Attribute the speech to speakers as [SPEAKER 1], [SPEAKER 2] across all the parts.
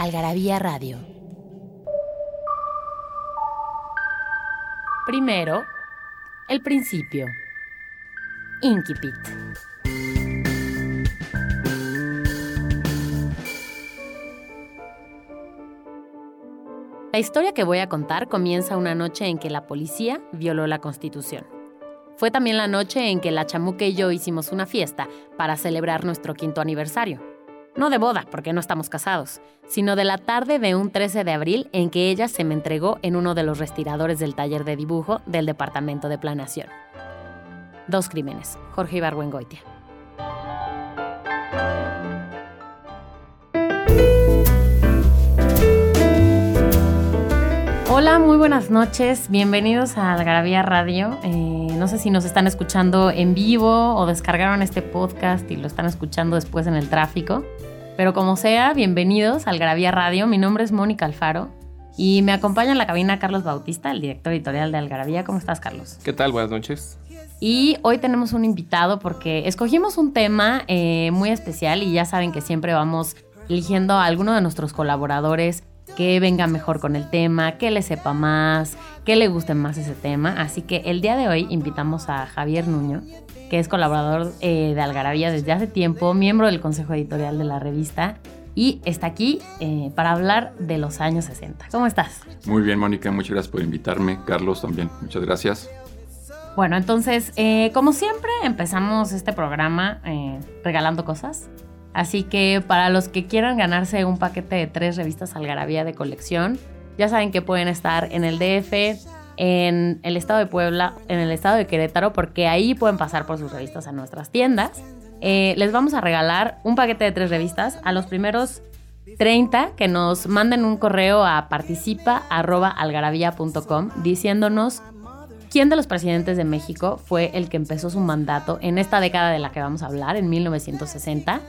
[SPEAKER 1] Algarabía Radio. Primero, el principio. Inquipit. La historia que voy a contar comienza una noche en que la policía violó la Constitución. Fue también la noche en que la chamuca y yo hicimos una fiesta para celebrar nuestro quinto aniversario. No de boda, porque no estamos casados, sino de la tarde de un 13 de abril en que ella se me entregó en uno de los respiradores del taller de dibujo del Departamento de Planeación. Dos crímenes. Jorge Ibargüengoitia. Hola, muy buenas noches. Bienvenidos a Algarabía Radio. Eh, no sé si nos están escuchando en vivo o descargaron este podcast y lo están escuchando después en el tráfico. Pero como sea, bienvenidos a Algarabía Radio. Mi nombre es Mónica Alfaro y me acompaña en la cabina Carlos Bautista, el director editorial de Algarabía. ¿Cómo estás, Carlos?
[SPEAKER 2] ¿Qué tal? Buenas noches.
[SPEAKER 1] Y hoy tenemos un invitado porque escogimos un tema eh, muy especial y ya saben que siempre vamos eligiendo a alguno de nuestros colaboradores que venga mejor con el tema, que le sepa más, que le guste más ese tema. Así que el día de hoy invitamos a Javier Nuño, que es colaborador eh, de Algarabía desde hace tiempo, miembro del consejo editorial de la revista y está aquí eh, para hablar de los años 60. ¿Cómo estás?
[SPEAKER 2] Muy bien, Mónica, muchas gracias por invitarme. Carlos también, muchas gracias.
[SPEAKER 1] Bueno, entonces, eh, como siempre, empezamos este programa regalando cosas. Así que para los que quieran ganarse un paquete de tres revistas Algarabía de colección, ya saben que pueden estar en el DF, en el estado de Puebla, en el estado de Querétaro, porque ahí pueden pasar por sus revistas a nuestras tiendas. Eh, les vamos a regalar un paquete de tres revistas a los primeros 30 que nos manden un correo a participa.algarabía.com diciéndonos quién de los presidentes de México fue el que empezó su mandato en esta década de la que vamos a hablar, en 1960.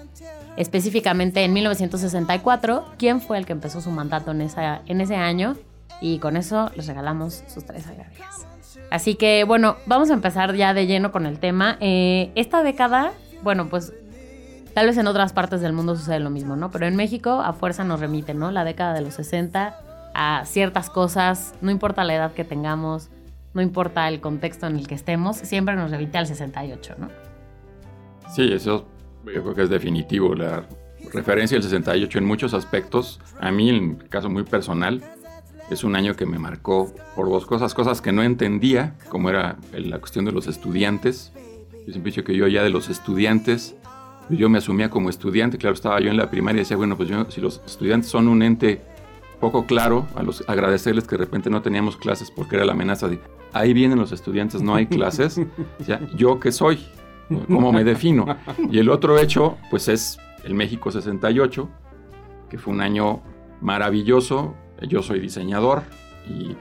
[SPEAKER 1] Específicamente en 1964, quién fue el que empezó su mandato en, esa, en ese año. Y con eso les regalamos sus tres algarabías. Así que bueno, vamos a empezar ya de lleno con el tema. Eh, esta década, bueno, pues tal vez en otras partes del mundo sucede lo mismo, ¿no? Pero en México a fuerza nos remite, ¿no? La década de los 60 a ciertas cosas, no importa la edad que tengamos, no importa el contexto en el que estemos, siempre nos remite al 68, ¿no?
[SPEAKER 2] Sí, eso yo creo que es definitivo. La referencia del 68 en muchos aspectos, a mí en caso muy personal, es un año que me marcó por dos cosas, cosas que no entendía, como era la cuestión de los estudiantes. Yo siempre he dicho que yo ya de los estudiantes, yo me asumía como estudiante, claro, estaba yo en la primaria y decía, bueno, pues yo, si los estudiantes son un ente poco claro, a los agradecerles que de repente no teníamos clases porque era la amenaza de, ahí vienen los estudiantes, no hay clases, ya, ¿yo qué soy? ¿Cómo me defino? Y el otro hecho, pues es el México 68, que fue un año maravilloso. Yo soy diseñador y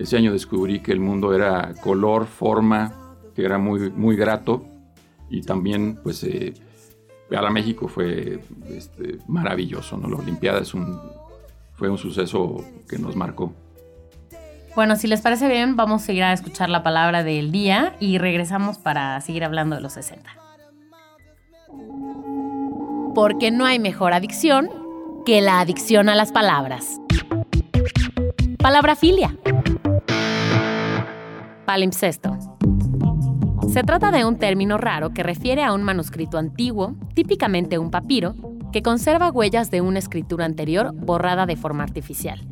[SPEAKER 2] ese año descubrí que el mundo era color, forma, que era muy, muy grato. Y también, pues, eh, a la México fue este, maravilloso, ¿no? La Olimpiada es un, fue un suceso que nos marcó.
[SPEAKER 1] Bueno, si les parece bien, vamos a seguir a escuchar la palabra del día y regresamos para seguir hablando de los 60. Porque no hay mejor adicción que la adicción a las palabras. Palabra filia. Palimpsesto. Se trata de un término raro que refiere a un manuscrito antiguo, típicamente un papiro, que conserva huellas de una escritura anterior borrada de forma artificial.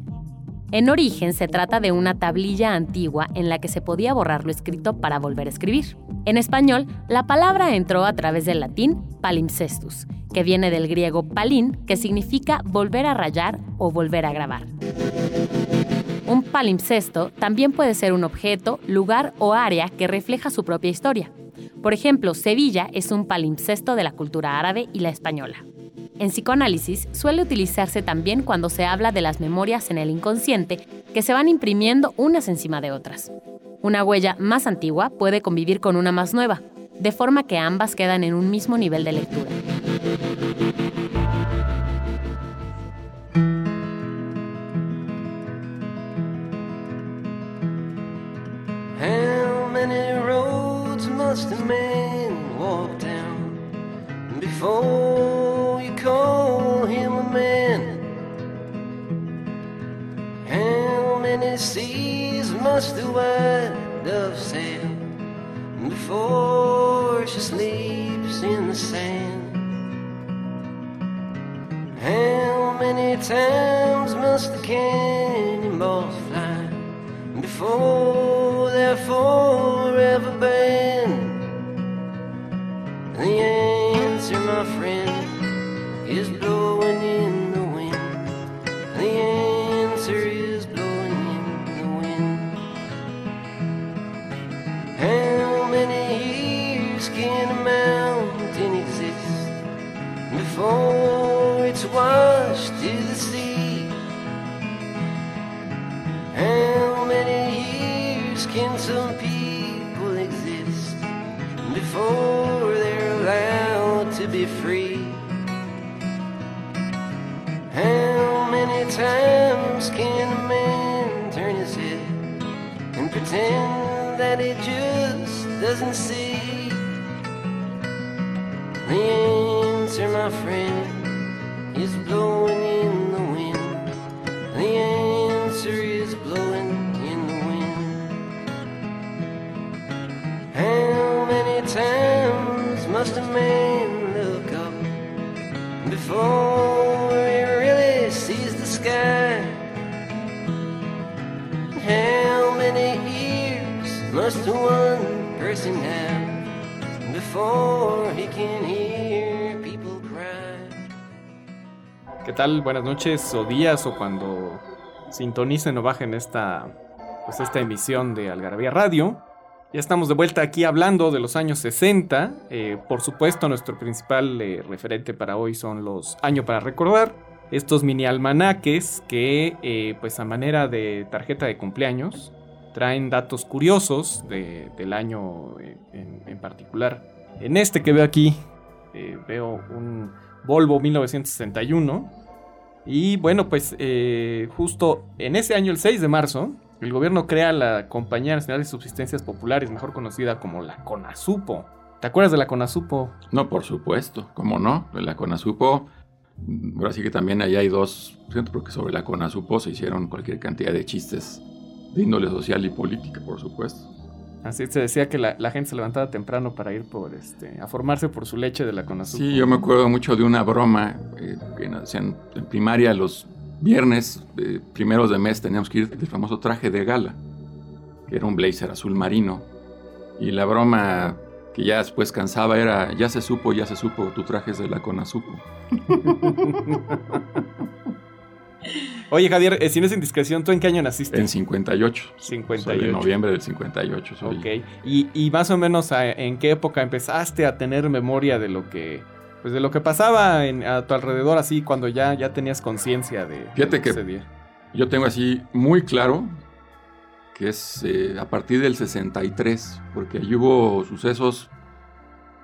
[SPEAKER 1] En origen se trata de una tablilla antigua en la que se podía borrar lo escrito para volver a escribir. En español, la palabra entró a través del latín palimpsestus, que viene del griego palin, que significa volver a rayar o volver a grabar. Un palimpsesto también puede ser un objeto, lugar o área que refleja su propia historia. Por ejemplo, Sevilla es un palimpsesto de la cultura árabe y la española. En psicoanálisis suele utilizarse también cuando se habla de las memorias en el inconsciente que se van imprimiendo unas encima de otras. Una huella más antigua puede convivir con una más nueva, de forma que ambas quedan en un mismo nivel de lectura.
[SPEAKER 3] Many seas must the white dove sail before she sleeps in the sand? How many times must the cannonballs fly before they're forever banned? Doesn't see? The answer, my friend, before he can hear people cry?
[SPEAKER 4] ¿Qué tal? Buenas noches o días o cuando sintonicen o bajen esta, pues esta emisión de Algarabía Radio. Ya estamos de vuelta aquí hablando de los años 60. Eh, por supuesto, nuestro principal eh, referente para hoy son los Año para Recordar. Estos mini almanaques que, eh, pues a manera de tarjeta de cumpleaños, traen datos curiosos de- del año en particular. En este que veo aquí, eh, veo un Volvo 1961. Y bueno, pues eh, justo en ese año, el 6 de marzo, el gobierno crea la Compañía Nacional de Subsistencias Populares, mejor conocida como la CONASUPO. ¿Te acuerdas de la CONASUPO?
[SPEAKER 2] No, por supuesto, ¿cómo no? La CONASUPO, ahora sí que también ahí hay dos, porque sobre la CONASUPO se hicieron cualquier cantidad de chistes de índole social y política, por supuesto.
[SPEAKER 4] Así se decía que la, la gente se levantaba temprano para ir por este, a formarse por su leche de la CONASUPO.
[SPEAKER 2] Sí, yo me acuerdo mucho de una broma eh, que en primaria los viernes eh, primeros de mes teníamos que ir del famoso traje de gala, que era un blazer azul marino. Y la broma que ya después cansaba era, ya se supo, ya se supo, tu traje es de la CONASUPO.
[SPEAKER 4] Oye, Javier, eh, si no es indiscreción, ¿tú en qué año naciste?
[SPEAKER 2] En 58. Soy de
[SPEAKER 4] 58.
[SPEAKER 2] noviembre del 58. Soy.
[SPEAKER 4] Ok. Y, y más o menos a- en qué época empezaste a tener memoria de lo que pues de lo que pasaba en- a tu alrededor así cuando ya, ya tenías conciencia de, de
[SPEAKER 2] Fíjate
[SPEAKER 4] lo
[SPEAKER 2] que-
[SPEAKER 4] sucedía?
[SPEAKER 2] Yo tengo así muy claro que es eh, a partir del 63, porque allí hubo sucesos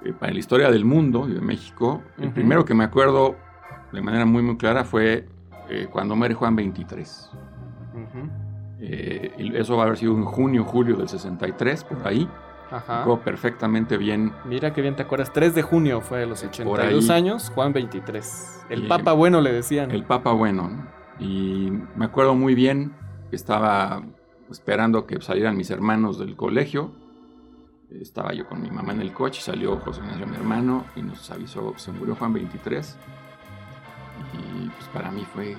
[SPEAKER 2] eh, para la historia del mundo y de México. El primero que me acuerdo de manera muy muy clara fue eh, cuando muere Juan 23.
[SPEAKER 4] Ujú.
[SPEAKER 2] Eh, eso va a haber sido en junio, julio del 63, por ahí.
[SPEAKER 4] Ajá.
[SPEAKER 2] Perfectamente bien.
[SPEAKER 4] Mira qué bien te acuerdas. 3 de junio fue de los
[SPEAKER 2] Por
[SPEAKER 4] 82
[SPEAKER 2] ahí.
[SPEAKER 4] años, Juan 23. El Papa Bueno le decían.
[SPEAKER 2] El Papa Bueno. ¿no? Y me acuerdo muy bien que estaba esperando que salieran mis hermanos del colegio. Estaba yo con mi mamá en el coche, salió José Ignacio, mi hermano, y nos avisó, se murió Juan 23. Y pues para mí fue...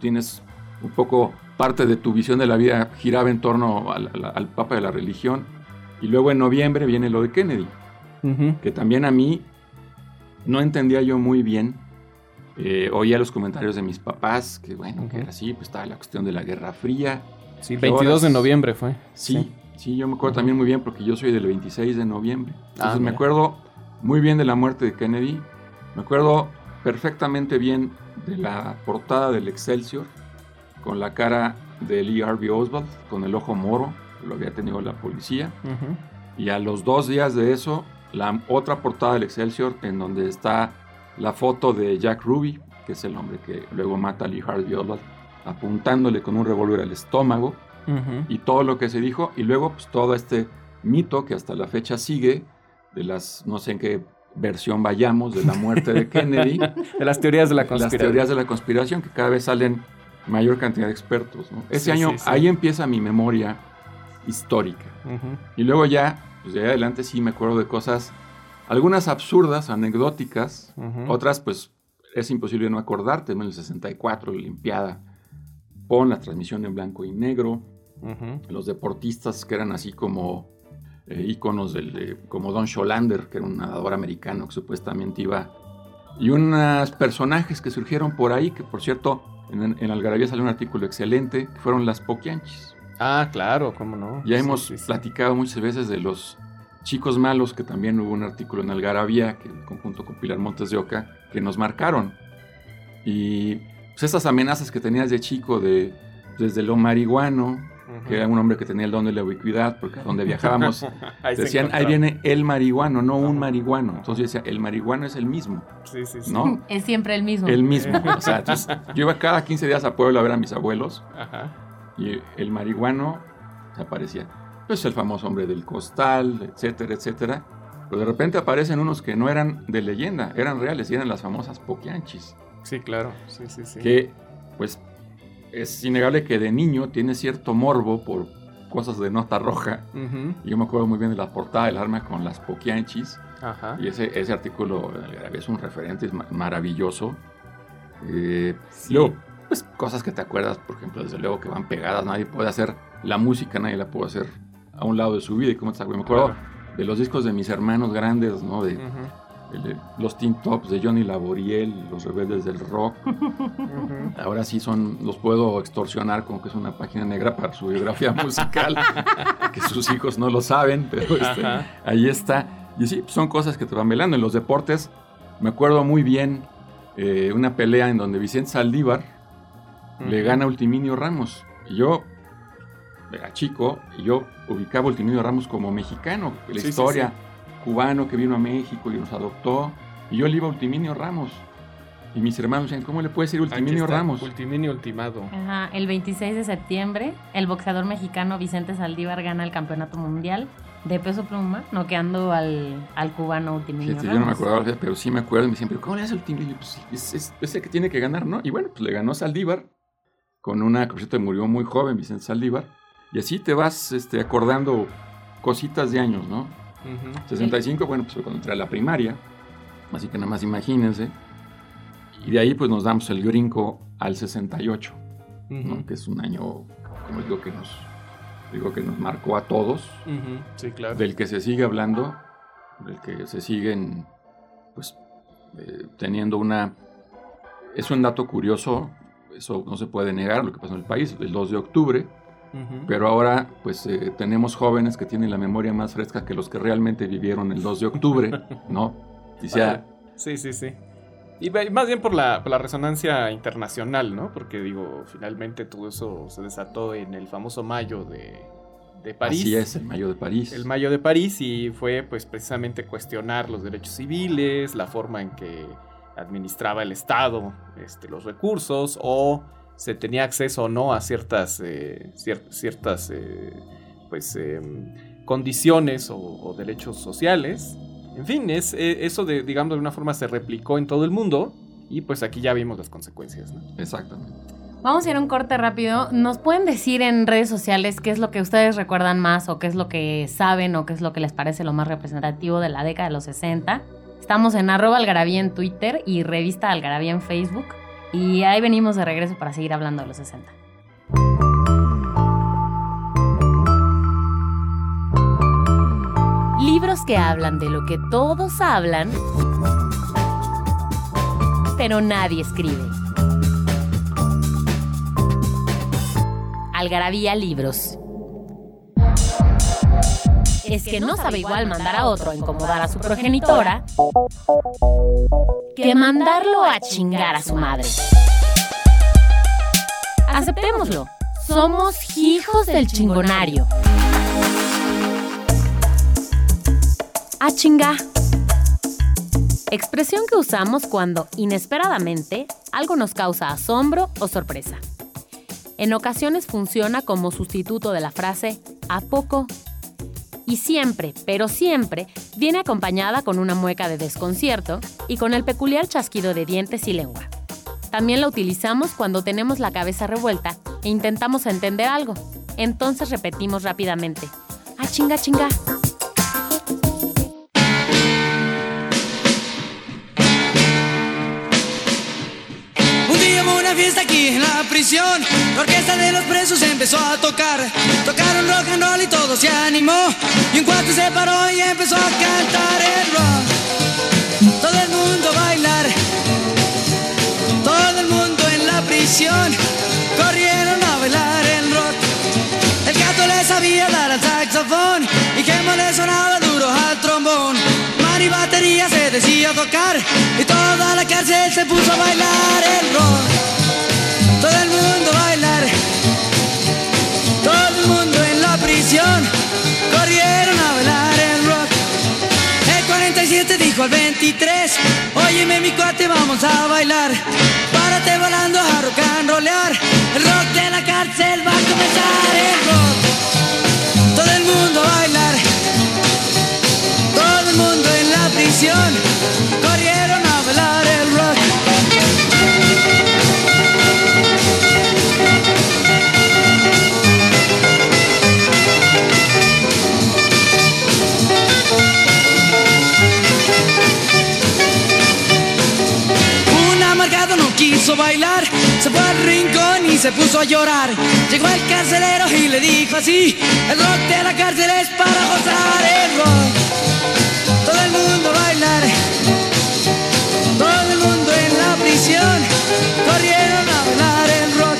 [SPEAKER 2] Tienes un poco parte de tu visión de la vida giraba en torno al, al- al Papa de la religión. Y luego en noviembre viene lo de Kennedy
[SPEAKER 4] Ujú.
[SPEAKER 2] que también a mí no entendía yo muy bien. Eh, oía los comentarios de mis papás, que bueno, que
[SPEAKER 4] Ujú.
[SPEAKER 2] era así, pues estaba la cuestión de la Guerra Fría.
[SPEAKER 4] Sí,
[SPEAKER 2] ¿Qué
[SPEAKER 4] 22 de
[SPEAKER 2] horas?
[SPEAKER 4] noviembre fue.
[SPEAKER 2] Sí, sí, yo me acuerdo
[SPEAKER 4] Ujú.
[SPEAKER 2] también muy bien porque yo soy del 26 de noviembre. Entonces
[SPEAKER 4] Ah,
[SPEAKER 2] me acuerdo muy bien de la muerte de Kennedy. Me acuerdo perfectamente bien de la portada del Excelsior, con la cara de Lee Harvey Oswald, con el ojo moro, lo había tenido la policía. Y a los dos días de eso, la otra portada del Excelsior, en donde está la foto de Jack Ruby, que es el hombre que luego mata a Lee Harvey Oswald, apuntándole con un revólver al estómago, y todo lo que se dijo, y luego pues todo este mito que hasta la fecha sigue, de las, no sé en qué versión vayamos, de la muerte de Kennedy,
[SPEAKER 4] De las teorías de la
[SPEAKER 2] las
[SPEAKER 4] conspiración.
[SPEAKER 2] teorías de la conspiración, que cada vez salen mayor cantidad de expertos. ¿no? Ese
[SPEAKER 4] Sí,
[SPEAKER 2] año,
[SPEAKER 4] sí, sí.
[SPEAKER 2] ahí empieza mi memoria histórica. Y luego ya, pues de ahí adelante sí me acuerdo de cosas, algunas absurdas, anecdóticas, otras pues es imposible no acordarte, en el 64, la Olimpiada, pon la transmisión en blanco y negro, los deportistas que eran así como eh, íconos del, de- como Don Scholander, que era un nadador americano que supuestamente iba, y unos personajes que surgieron por ahí, que por cierto, en, en Algarabía salió un artículo excelente, que fueron las Poquianchis.
[SPEAKER 4] Ah, claro, cómo no.
[SPEAKER 2] Ya
[SPEAKER 4] Sí,
[SPEAKER 2] hemos
[SPEAKER 4] sí, sí.
[SPEAKER 2] platicado muchas veces de los chicos malos, que también hubo un artículo en Algarabía, que en conjunto con Pilar Montes de Oca, que nos marcaron. Y pues, estas amenazas que tenías de chico, de, desde lo marihuano,
[SPEAKER 4] Ujú.
[SPEAKER 2] que era un hombre que tenía el don de la ubicuidad, porque a donde viajábamos decían, ahí viene el marihuano, no un
[SPEAKER 4] Ajá.
[SPEAKER 2] marihuano. Entonces yo decía, el marihuano es el mismo,
[SPEAKER 4] Sí, sí, sí.
[SPEAKER 2] ¿no?
[SPEAKER 1] Es siempre el mismo.
[SPEAKER 2] El mismo. O sea, entonces, yo iba cada 15 días a Puebla a ver a mis abuelos
[SPEAKER 4] Ajá.
[SPEAKER 2] y el marihuano aparecía. Pues el famoso hombre del costal, etcétera, etcétera. Pero de repente aparecen unos que no eran de leyenda, eran reales y eran las famosas poquianchis.
[SPEAKER 4] Sí, claro. Sí, sí, sí.
[SPEAKER 2] Que, pues, es innegable que de niño tiene cierto morbo por cosas de nota roja. Yo me acuerdo muy bien de la portada del arma con las poquianchis.
[SPEAKER 4] Ajá.
[SPEAKER 2] Y ese, ese artículo es un referente, es ma- maravilloso. Eh,
[SPEAKER 4] Sí.
[SPEAKER 2] Luego, pues cosas que te acuerdas, por ejemplo, desde luego que van pegadas, nadie puede hacer la música, nadie la puede hacer a un lado de su vida. Y como te acuerdas, me acuerdo
[SPEAKER 4] Claro.
[SPEAKER 2] de los discos de mis hermanos grandes, ¿no? De los Teen Tops de Johnny Laboriel, los rebeldes del rock. Ahora sí son, los puedo extorsionar como que es una página negra para su biografía musical, que sus hijos no lo saben, pero este, ahí está. Y sí, son cosas que te van velando. En los deportes, me acuerdo muy bien eh, una pelea en donde Vicente Saldívar le gana a Ultiminio Ramos. Y yo era chico y yo ubicaba a Ultiminio Ramos como mexicano. La
[SPEAKER 4] Sí, sí,
[SPEAKER 2] historia, cubano que vino a México y nos adoptó. Y yo le iba a Ultiminio Ramos. Y mis hermanos decían, ¿cómo le puede decir Ultiminio
[SPEAKER 4] está,
[SPEAKER 2] Ramos?
[SPEAKER 4] Ultiminio ultimado.
[SPEAKER 1] Ajá, el 26 de septiembre, el boxeador mexicano Vicente Saldívar gana el campeonato mundial de peso pluma, noqueando al, al cubano Ultiminio
[SPEAKER 2] Fíjate, yo no me
[SPEAKER 1] Ramos.
[SPEAKER 2] acordaba, pero sí me acuerdo. Y me decían, ¿pero cómo le hace Ultiminio? Pues es, es, es el que tiene que ganar, ¿no? Y bueno, pues le ganó Saldívar con una, por cierto, murió muy joven Vicente Saldívar. Y así te vas este, acordando cositas de años, ¿no?
[SPEAKER 4] Ujú.
[SPEAKER 2] 65, bueno, pues fue cuando entré a la primaria. Así que nada más imagínense. Y de ahí pues nos damos el brinco al 68, ¿no?
[SPEAKER 4] Ujú.
[SPEAKER 2] que es un año, como digo, que nos, digo que nos marcó a todos,
[SPEAKER 4] Ujú. Sí, claro.
[SPEAKER 2] del que se sigue hablando, del que se siguen pues eh, teniendo una... Es un dato curioso, eso no se puede negar, lo que pasó en el país, el 2 de octubre, Pero ahora pues eh, tenemos jóvenes que tienen la memoria más fresca que los que realmente vivieron el 2 de octubre, ¿no? Y sea,
[SPEAKER 4] Sí, sí, sí. Y más bien por la, por la resonancia internacional, ¿no? Porque digo, finalmente todo eso se desató en el famoso mayo de, de París.
[SPEAKER 2] así es, el mayo de París.
[SPEAKER 4] El mayo de París y fue pues precisamente cuestionar los derechos civiles, la forma en que administraba el Estado este, los recursos o se tenía acceso o no a ciertas, eh, cier- ciertas eh, pues, em, condiciones o, o derechos sociales. En fin, es, eh, eso de, digamos, de una forma se replicó en todo el mundo y pues aquí ya vimos las consecuencias. ¿no?
[SPEAKER 2] Exactamente.
[SPEAKER 1] Vamos a ir a un corte rápido. ¿Nos pueden decir en redes sociales qué es lo que ustedes recuerdan más o qué es lo que saben o qué es lo que les parece lo más representativo de la década de los 60? Estamos en arroba algarabía en Twitter y revista algarabía en Facebook. Y ahí venimos de regreso para seguir hablando de los 60. Libros que hablan de lo que todos hablan, pero nadie escribe. Algarabía Libros. Es que no sabe igual mandar a otro a incomodar a su progenitora que mandarlo a chingar a su madre. Aceptémoslo, somos hijos del chingonario. A chinga. Expresión que usamos cuando, inesperadamente, algo nos causa asombro o sorpresa. En ocasiones funciona como sustituto de la frase ¿a poco? Y siempre, pero siempre, viene acompañada con una mueca de desconcierto y con el peculiar chasquido de dientes y lengua. También la utilizamos cuando tenemos la cabeza revuelta e intentamos entender algo. Entonces repetimos rápidamente, ¡ah, chinga, chinga!
[SPEAKER 5] Un día hubo una fiesta aquí en la prisión. La orquesta de los presos empezó a tocar. Se paró y empezó a cantar el rock. Todo el mundo a bailar. Todo el mundo en la prisión. Corrieron a bailar el rock. El gato le sabía dar al saxofón. Y Gemo le sonaba duro al trombón. Mari batería se decía tocar. Y toda la cárcel se puso a bailar el rock. Todo el mundo a bailar. Todo el mundo en la prisión. 47 dijo al 23 Óyeme mi cuate, vamos a bailar. Párate volando a rock and rollear El rock de la cárcel va a comenzar el rock. Todo el mundo a bailar. Todo el mundo en la prisión bailar, se fue al rincón y se puso a llorar. Llegó el carcelero y le dijo así: El rock de la cárcel es para gozar el rock. Todo el mundo a bailar, todo el mundo en la prisión. Corrieron a bailar el rock.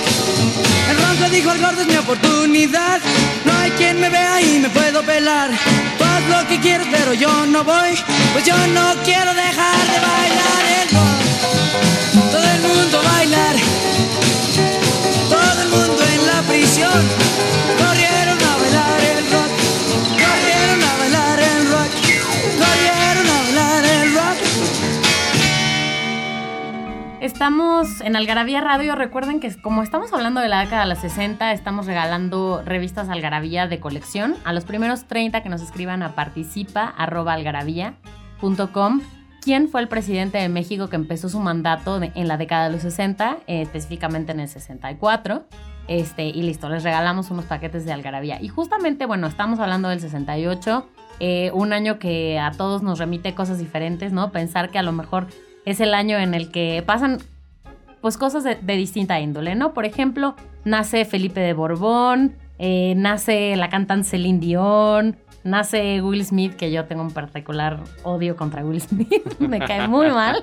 [SPEAKER 5] El ronco dijo al gordo: Es mi oportunidad. No hay quien me vea y me puedo pelar. Tú haz lo que quieras, pero yo no voy. Pues yo no quiero dejar de bailar
[SPEAKER 1] Estamos en Algarabía Radio. Recuerden que como estamos hablando de la década de los 60, estamos regalando revistas Algarabía de colección. A los primeros 30 que nos escriban a participa.algarabía.com. ¿Quién fue el presidente de México que empezó su mandato en la década de los 60, eh, específicamente en el 64? Este, y listo, les regalamos unos paquetes de Algarabía. Y justamente, bueno, estamos hablando del 68, eh, un año que a todos nos remite cosas diferentes, ¿no? Pensar que a lo mejor es el año en el que pasan pues cosas de, distinta índole, ¿no? Por ejemplo, nace Felipe de Borbón, eh, nace la cantante Celine Dion, nace Will Smith, que yo tengo un particular odio contra Will Smith, me cae muy mal.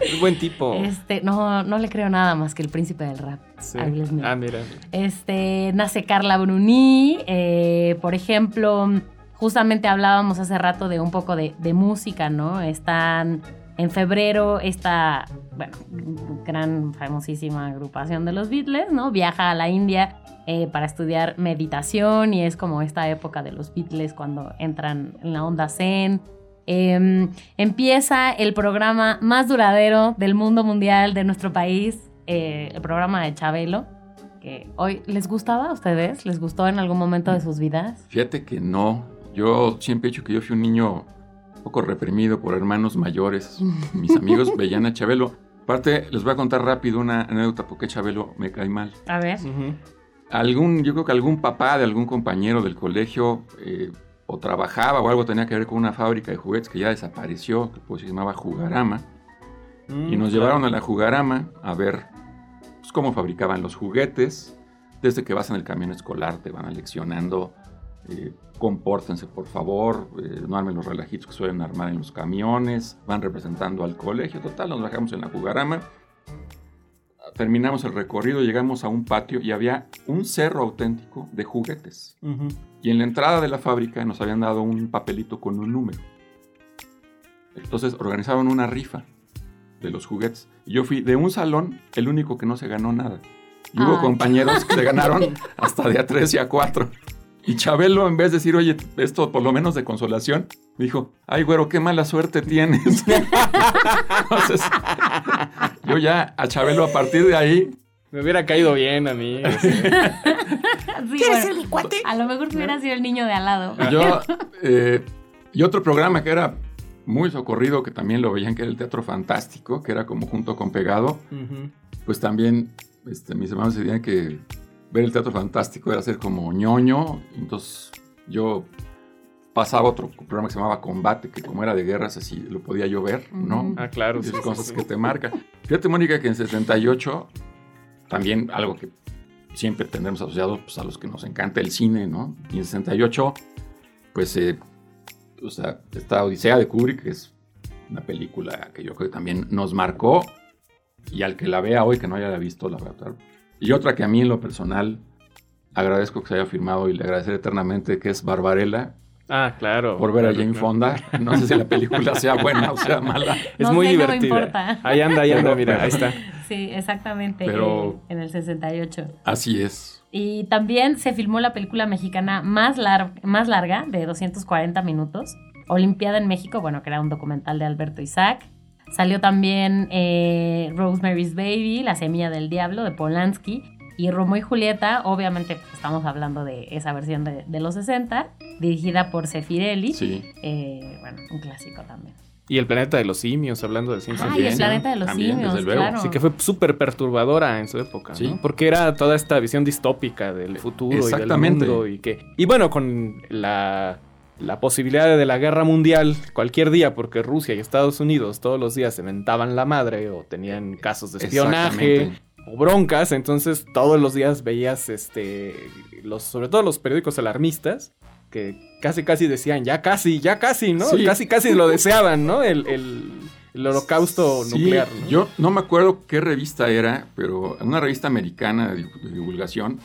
[SPEAKER 4] Es buen tipo.
[SPEAKER 1] Este, no, no le creo nada más que el príncipe del rap
[SPEAKER 4] Sí.
[SPEAKER 1] a Will Smith.
[SPEAKER 4] Ah, mira.
[SPEAKER 1] Este, nace Carla Bruni, eh, por ejemplo, justamente hablábamos hace rato de un poco de, de música, ¿no? Están en febrero esta, bueno, gran, famosísima agrupación de los Beatles, ¿no? Viaja a la India eh, para estudiar meditación y es como esta época de los Beatles cuando entran en la onda zen. Eh, empieza el programa más duradero del mundo mundial de nuestro país, eh, el programa de Chabelo que hoy les gustaba a ustedes, les gustó en algún momento de sus vidas.
[SPEAKER 2] Fíjate que no. Yo siempre he dicho que yo fui un niño un poco reprimido por hermanos mayores. Mis amigos veían a Chabelo. Aparte, les voy a contar rápido una anécdota porque Chabelo me cae mal.
[SPEAKER 1] A ver.
[SPEAKER 4] Ujú.
[SPEAKER 2] Algún, yo creo que algún papá de algún compañero del colegio eh, o trabajaba o algo tenía que ver con una fábrica de juguetes que ya desapareció, que pues se llamaba Jugarama. Y
[SPEAKER 4] Mm,
[SPEAKER 2] nos
[SPEAKER 4] claro.
[SPEAKER 2] llevaron a la Jugarama a ver pues, cómo fabricaban los juguetes. Desde que vas en el camión escolar te van aleccionando, eh, compórtense por favor, eh, no armen los relajitos que suelen armar en los camiones, van representando al colegio. Total, nos bajamos en la Jugarama. Terminamos el recorrido, llegamos a un patio y había un cerro auténtico de juguetes.
[SPEAKER 4] Ujú.
[SPEAKER 2] Y en la entrada de la fábrica nos habían dado un papelito con un número. Entonces organizaron una rifa de los juguetes. Y yo fui de un salón el único que no se ganó nada. Y hubo
[SPEAKER 1] Ay.
[SPEAKER 2] compañeros que se ganaron hasta de a tres y a cuatro. Y Chabelo, en vez de decir, oye, esto por lo menos de consolación, dijo, ay, güero, qué mala suerte tienes. Entonces, yo ya a Chabelo a partir de ahí,
[SPEAKER 4] Me hubiera caído bien a mí.
[SPEAKER 1] Sí, bueno, A lo mejor hubiera sido el niño de al lado.
[SPEAKER 2] yo... eh, y otro programa que era muy socorrido, que también lo veían, que era el Teatro Fantástico, que era como junto con Pegado, pues también este, mis hermanos decían que ver el Teatro Fantástico era ser como ñoño, entonces yo pasaba otro programa que se llamaba Combate, que como era de guerras, así lo podía yo ver, ¿no?
[SPEAKER 4] Ah, claro.
[SPEAKER 2] Esas
[SPEAKER 4] sí,
[SPEAKER 2] cosas
[SPEAKER 4] sí,
[SPEAKER 2] que te marcan. Fíjate, Mónica, que en 78, también algo que siempre tendremos asociado pues, a los que nos encanta el cine, ¿no? Y en 68, pues, eh, o sea, esta Odisea de Kubrick, que es una película que yo creo que también nos marcó, y al que la vea hoy, que no haya visto, la verdad. Y otra que a mí en lo personal agradezco que se haya firmado y le agradeceré eternamente, que es Barbarella,
[SPEAKER 4] Ah, claro.
[SPEAKER 2] por ver a Jane
[SPEAKER 4] claro.
[SPEAKER 2] Fonda. No sé si la película sea buena o sea mala.
[SPEAKER 4] Es
[SPEAKER 1] No
[SPEAKER 4] muy
[SPEAKER 1] sé, no
[SPEAKER 4] divertida.
[SPEAKER 1] importa.
[SPEAKER 4] Ahí anda, ahí anda, mira, ahí está.
[SPEAKER 1] Sí, exactamente.
[SPEAKER 2] Pero-
[SPEAKER 1] en el 68.
[SPEAKER 2] Así es.
[SPEAKER 1] Y también se filmó la película mexicana más, lar- más larga, de 240 minutos, Olimpiada en México, bueno, que era un documental de Alberto Isaac. Salió también eh, Rosemary's Baby, La Semilla del Diablo, de Polanski. Y Romo y Julieta, obviamente pues, estamos hablando de esa versión de, de los 60, dirigida por Sefirelli.
[SPEAKER 2] Sí.
[SPEAKER 1] Eh, bueno, un clásico también.
[SPEAKER 4] Y el planeta de los simios, hablando de ciencia
[SPEAKER 1] Ah, y el planeta de los
[SPEAKER 2] también,
[SPEAKER 1] simios,
[SPEAKER 2] desde luego.
[SPEAKER 1] claro.
[SPEAKER 4] Sí, que fue súper perturbadora en su época,
[SPEAKER 2] Sí.
[SPEAKER 4] ¿no? Porque era toda esta visión distópica del futuro y del mundo y que... Y bueno, con la, la posibilidad de la guerra mundial cualquier día, porque Rusia y Estados Unidos todos los días se mentaban la madre o tenían casos de espionaje
[SPEAKER 2] Exactamente.
[SPEAKER 4] O broncas, entonces todos los días veías, este, los, sobre todo los periódicos alarmistas, que casi casi decían, ya casi, ya casi, ¿no?
[SPEAKER 2] Sí.
[SPEAKER 4] Casi casi lo deseaban, ¿no? El, el- el holocausto
[SPEAKER 2] Sí,
[SPEAKER 4] nuclear, ¿no?
[SPEAKER 2] Yo no me acuerdo qué revista era, pero una revista americana de, divulgación,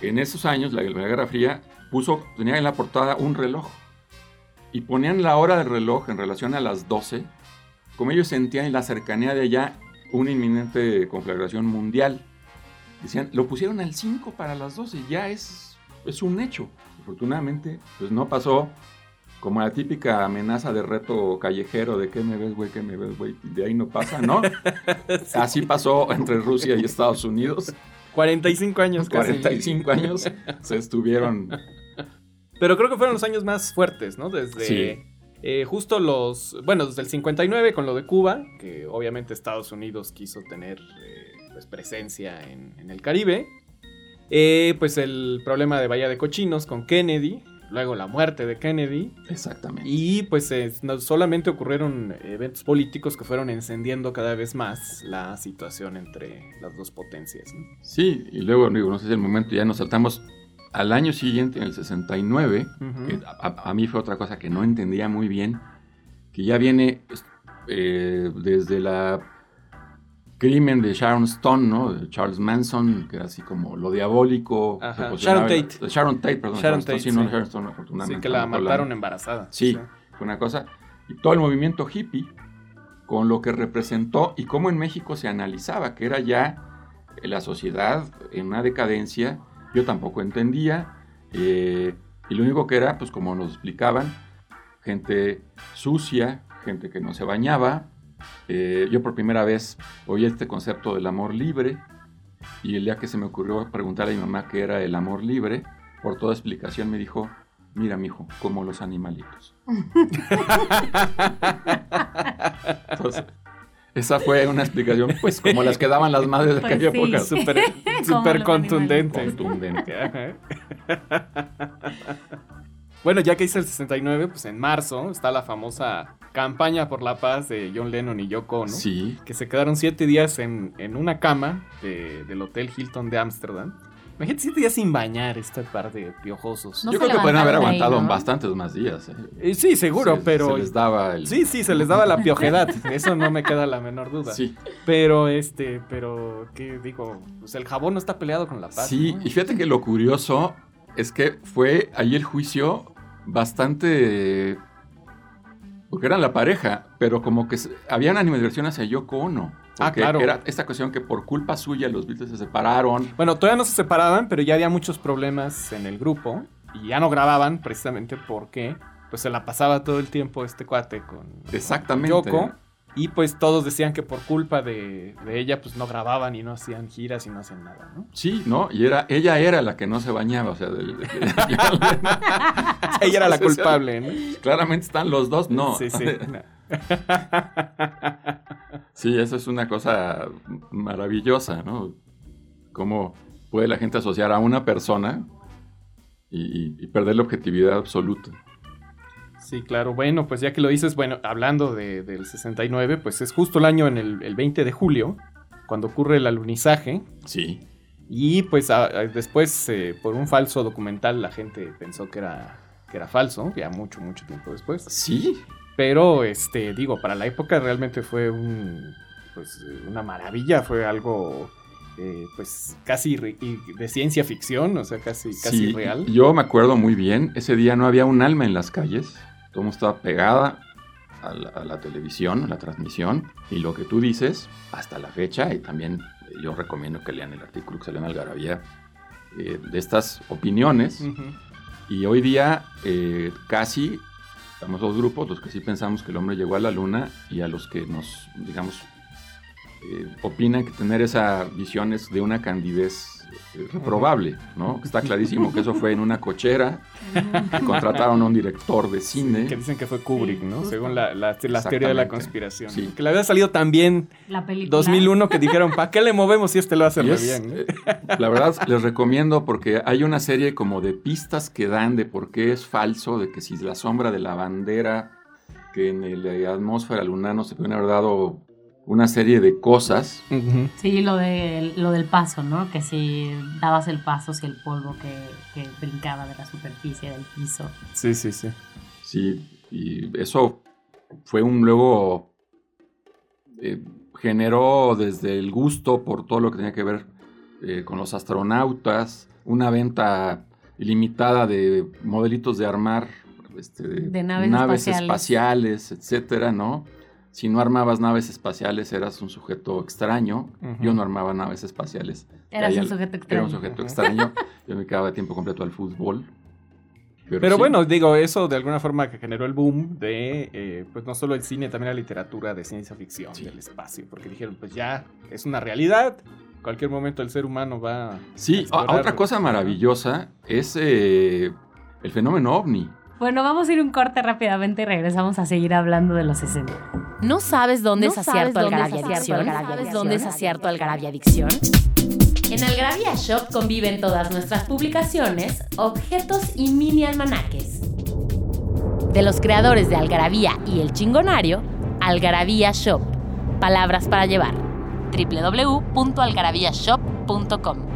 [SPEAKER 2] en esos años, la, la Guerra Fría, puso, tenía en la portada un reloj. Y ponían la hora del reloj en relación a las 12, como ellos sentían en la cercanía de allá una inminente conflagración mundial. Decían, lo pusieron al 5 para las 12, ya es, es un hecho. Afortunadamente, pues no pasó como la típica amenaza de reto callejero de ¿qué me ves, güey? ¿Qué me ves, güey? De ahí no pasa, ¿no? Así pasó entre Rusia y Estados Unidos.
[SPEAKER 4] 45 años casi.
[SPEAKER 2] 45 años se estuvieron...
[SPEAKER 4] Pero creo que fueron los años más fuertes, ¿no? Desde
[SPEAKER 2] Sí.
[SPEAKER 4] Eh, justo los. Bueno, desde el 59 con lo de Cuba, que obviamente Estados Unidos quiso tener eh, pues, presencia en, en el Caribe. Eh, pues el problema de Bahía de Cochinos con Kennedy. Luego la muerte de Kennedy.
[SPEAKER 2] Exactamente.
[SPEAKER 4] Y pues eh, no solamente ocurrieron eventos políticos que fueron encendiendo cada vez más la situación entre las dos potencias. ¿no?
[SPEAKER 2] Sí, y luego, digo, no sé si el momento ya nos saltamos al año siguiente, en el 69,
[SPEAKER 4] Ujú.
[SPEAKER 2] que a, a- mí fue otra cosa que no entendía muy bien, que ya viene pues, eh, desde la crimen de Sharon Stone, ¿no? De Charles Manson, que era así como lo diabólico.
[SPEAKER 4] Sharon Tate.
[SPEAKER 2] Sharon Tate, perdón.
[SPEAKER 4] Sharon Tate,
[SPEAKER 2] sí, no. Sharon Stone, afortunadamente.
[SPEAKER 4] Sí, que la mataron embarazada.
[SPEAKER 2] Sí, fue una cosa. Y todo el movimiento hippie, con lo que representó y cómo en México se analizaba, que era ya la sociedad en una decadencia. Yo tampoco entendía. eh, y lo único que era, pues como nos explicaban, gente sucia, gente que no se bañaba. Eh, yo por primera vez oí este concepto del amor libre. Y el día que se me ocurrió preguntarle a mi mamá qué era el amor libre, por toda explicación me dijo, mira, mijo, como los animalitos. Entonces, esa fue una explicación, pues, como las que daban las madres de
[SPEAKER 1] Pues
[SPEAKER 2] aquella
[SPEAKER 1] sí.
[SPEAKER 2] época.
[SPEAKER 4] Súper súper contundente. Bueno, ya que hice el 69, pues en marzo está la famosa campaña por la paz de John Lennon y Yoko Ono.
[SPEAKER 2] Sí,
[SPEAKER 4] Que se quedaron siete días en, en una cama de- del Hotel Hilton de Ámsterdam. Imagínate siete días sin bañar este par de piojosos.
[SPEAKER 1] No
[SPEAKER 2] Yo creo que pueden haber
[SPEAKER 1] ahí,
[SPEAKER 2] aguantado
[SPEAKER 1] ¿no?
[SPEAKER 2] bastantes más días. ¿eh?
[SPEAKER 4] Eh, sí, seguro,
[SPEAKER 2] Se-
[SPEAKER 4] pero...
[SPEAKER 2] Se les daba el...
[SPEAKER 4] Sí, sí, se les daba la piojedad. Eso no me queda la menor duda.
[SPEAKER 2] Sí,
[SPEAKER 4] Pero, este, pero, ¿qué digo? Pues el jabón no está peleado con la paz.
[SPEAKER 2] sí,
[SPEAKER 4] ¿no?
[SPEAKER 2] y fíjate que lo curioso es que fue ahí el juicio bastante... Porque eran la pareja, pero como que había una animadversión hacia Yoko Ono.
[SPEAKER 4] Ah, claro.
[SPEAKER 2] Era esta cuestión que por culpa suya los Beatles se separaron.
[SPEAKER 4] Bueno, todavía no se separaban, pero ya había muchos problemas en el grupo. Y ya no grababan precisamente porque pues se la pasaba todo el tiempo este cuate con
[SPEAKER 2] Exactamente.
[SPEAKER 4] Yoko. Y pues todos decían que por culpa de, de ella pues no grababan y no hacían giras y no hacían nada, ¿no?
[SPEAKER 2] Sí, ¿no? Y era, ella era la que no se bañaba, o sea,
[SPEAKER 4] ella era la culpable, ¿no?
[SPEAKER 2] claramente están los dos, no.
[SPEAKER 4] Sí, sí. no.
[SPEAKER 2] Sí, eso es una cosa maravillosa, ¿no? Cómo puede la gente asociar a una persona y, perder la objetividad absoluta.
[SPEAKER 4] Sí, claro. Bueno, pues ya que lo dices, bueno, hablando de- del 69, pues es justo el año en el, el 20 de julio, cuando ocurre el alunizaje.
[SPEAKER 2] Sí.
[SPEAKER 4] Y pues a- a- después, eh, por un falso documental, la gente pensó que era, que era falso, ya mucho, mucho tiempo después.
[SPEAKER 2] Sí.
[SPEAKER 4] Pero, este, digo, para la época realmente fue un, pues, una maravilla, fue algo, eh, pues, casi de ciencia ficción, o sea, casi, casi
[SPEAKER 2] sí.
[SPEAKER 4] real.
[SPEAKER 2] Yo me acuerdo muy bien, ese día no había un alma en las calles, todo el mundo estaba pegada a la, a la televisión, a la transmisión, y lo que tú dices, hasta la fecha, y también eh, yo recomiendo que lean el artículo que salió en Algarabía, eh, de estas opiniones. Y hoy día eh, casi estamos dos grupos, los que sí pensamos que el hombre llegó a la luna y a los que nos, digamos, eh, opinan que tener esa visión es de una candidez reprobable, ¿no? Está clarísimo que eso fue en una cochera, que contrataron a un director de cine.
[SPEAKER 4] Que dicen que fue Kubrick, ¿no?
[SPEAKER 1] justo.
[SPEAKER 4] Según la, la- la teoría de la conspiración.
[SPEAKER 2] Sí.
[SPEAKER 4] Que le había salido tan bien
[SPEAKER 1] La película.
[SPEAKER 4] 2001 que dijeron, ¿para qué le movemos si este lo hace
[SPEAKER 2] es,
[SPEAKER 4] bien?
[SPEAKER 2] eh, la verdad les recomiendo porque hay una serie como de pistas que dan de por qué es falso, de que si la sombra de la bandera, que en la atmósfera lunar no se pueden haber dado una serie de cosas.
[SPEAKER 1] Sí, lo, de, lo del paso, ¿no? Que si dabas el paso, si el polvo que, que brincaba de la superficie del piso.
[SPEAKER 4] Sí, sí, sí.
[SPEAKER 2] Sí, y eso fue un luego eh, generó desde el gusto por todo lo que tenía que ver eh, con los astronautas, una venta ilimitada de modelitos de armar este,
[SPEAKER 1] De naves espaciales.
[SPEAKER 2] espaciales, etcétera, ¿no? Si no armabas naves espaciales eras un sujeto extraño. Yo no armaba naves espaciales.
[SPEAKER 1] Eras un sujeto
[SPEAKER 2] Era
[SPEAKER 1] extraño.
[SPEAKER 2] un sujeto extraño. Yo me quedaba tiempo completo al fútbol.
[SPEAKER 4] Pero
[SPEAKER 2] sí.
[SPEAKER 4] bueno, digo, eso de alguna forma que generó el boom de, eh, pues no solo el cine, también la literatura de ciencia ficción,
[SPEAKER 2] Sí.
[SPEAKER 4] del espacio, porque dijeron, pues ya, es una realidad, en cualquier momento el ser humano va... a
[SPEAKER 2] Sí, a- otra cosa maravillosa es eh, el fenómeno ovni.
[SPEAKER 1] Bueno, vamos a ir un corte rápidamente y regresamos a seguir hablando de los 60. ¿No sabes dónde
[SPEAKER 6] ¿No
[SPEAKER 1] es acierto
[SPEAKER 6] dónde es
[SPEAKER 1] Algarabia Adicción? ¿Sabes dónde es acierto Algarabia Adicción? En Algarabia Shop conviven todas nuestras publicaciones, objetos y mini almanaques. De los creadores de Algarabía y El Chingonario, Algarabía Shop. Palabras para llevar. www.algarabíashop.com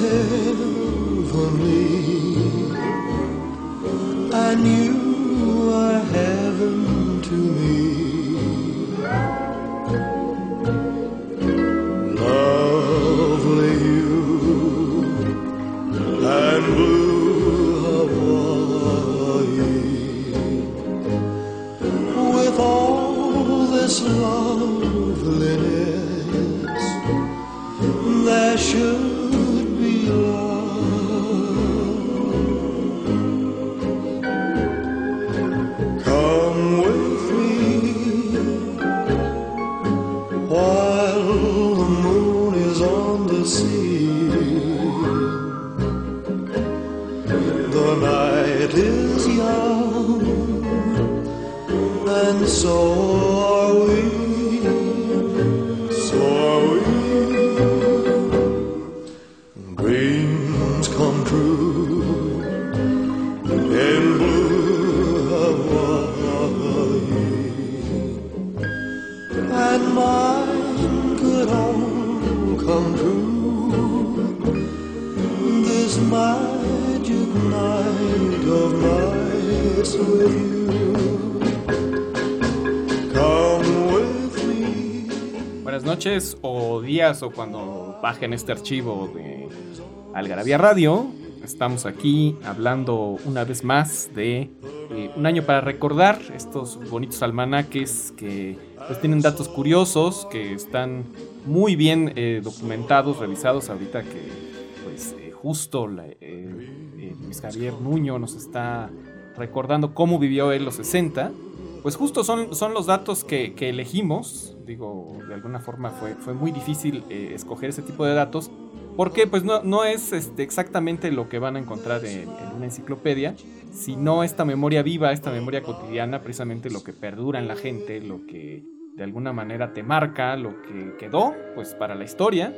[SPEAKER 7] heavenly, and you are heaven to me. Lovely you and blue Hawaii. With all this loveliness, there should it is young and so
[SPEAKER 4] o días o cuando bajen este archivo de Algarabía Radio. Estamos aquí hablando una vez más de eh, un año para recordar estos bonitos almanaques que pues tienen datos curiosos, que están muy bien eh, documentados, revisados ahorita que pues eh, justo la- Luis Javier Nuño nos está recordando cómo vivió él los 60. Pues justo son, son los datos que elegimos. Digo, de alguna forma fue, fue muy difícil eh, escoger ese tipo de datos. Porque pues no, no es este, exactamente lo que van a encontrar en, en una enciclopedia, sino esta memoria viva, esta memoria cotidiana, precisamente lo que perdura en la gente, lo que de alguna manera te marca, lo que quedó pues para la historia,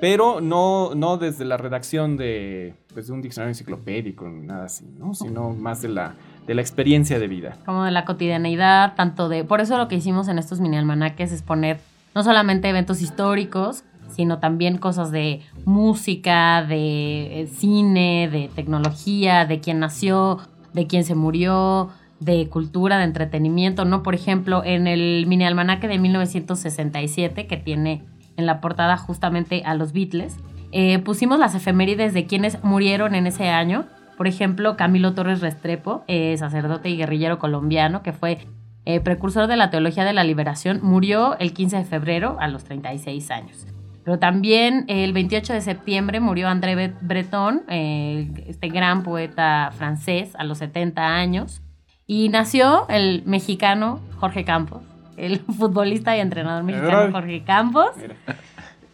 [SPEAKER 4] pero no, no desde la redacción de, pues, de un diccionario enciclopédico nada así, ¿no? sino más de la, de la experiencia de vida.
[SPEAKER 1] como de la cotidianeidad, tanto de... Por eso lo que hicimos en estos mini almanaques es poner no solamente eventos históricos, sino también cosas de música, de eh, cine, de tecnología, de quién nació, de quién se murió, de cultura, de entretenimiento, ¿no? Por ejemplo, en el mini almanaque de 1967, que tiene en la portada justamente a los Beatles, eh, pusimos las efemérides de quienes murieron en ese año. Por ejemplo, Camilo Torres Restrepo, eh, sacerdote y guerrillero colombiano, que fue eh, precursor de la teología de la liberación, murió el 15 de febrero a los 36 años. Pero también el 28 de septiembre murió André Bre- Breton, eh, este gran poeta francés, a los 70 años. Y nació el mexicano Jorge Campos, el futbolista y entrenador mexicano. Jorge Campos.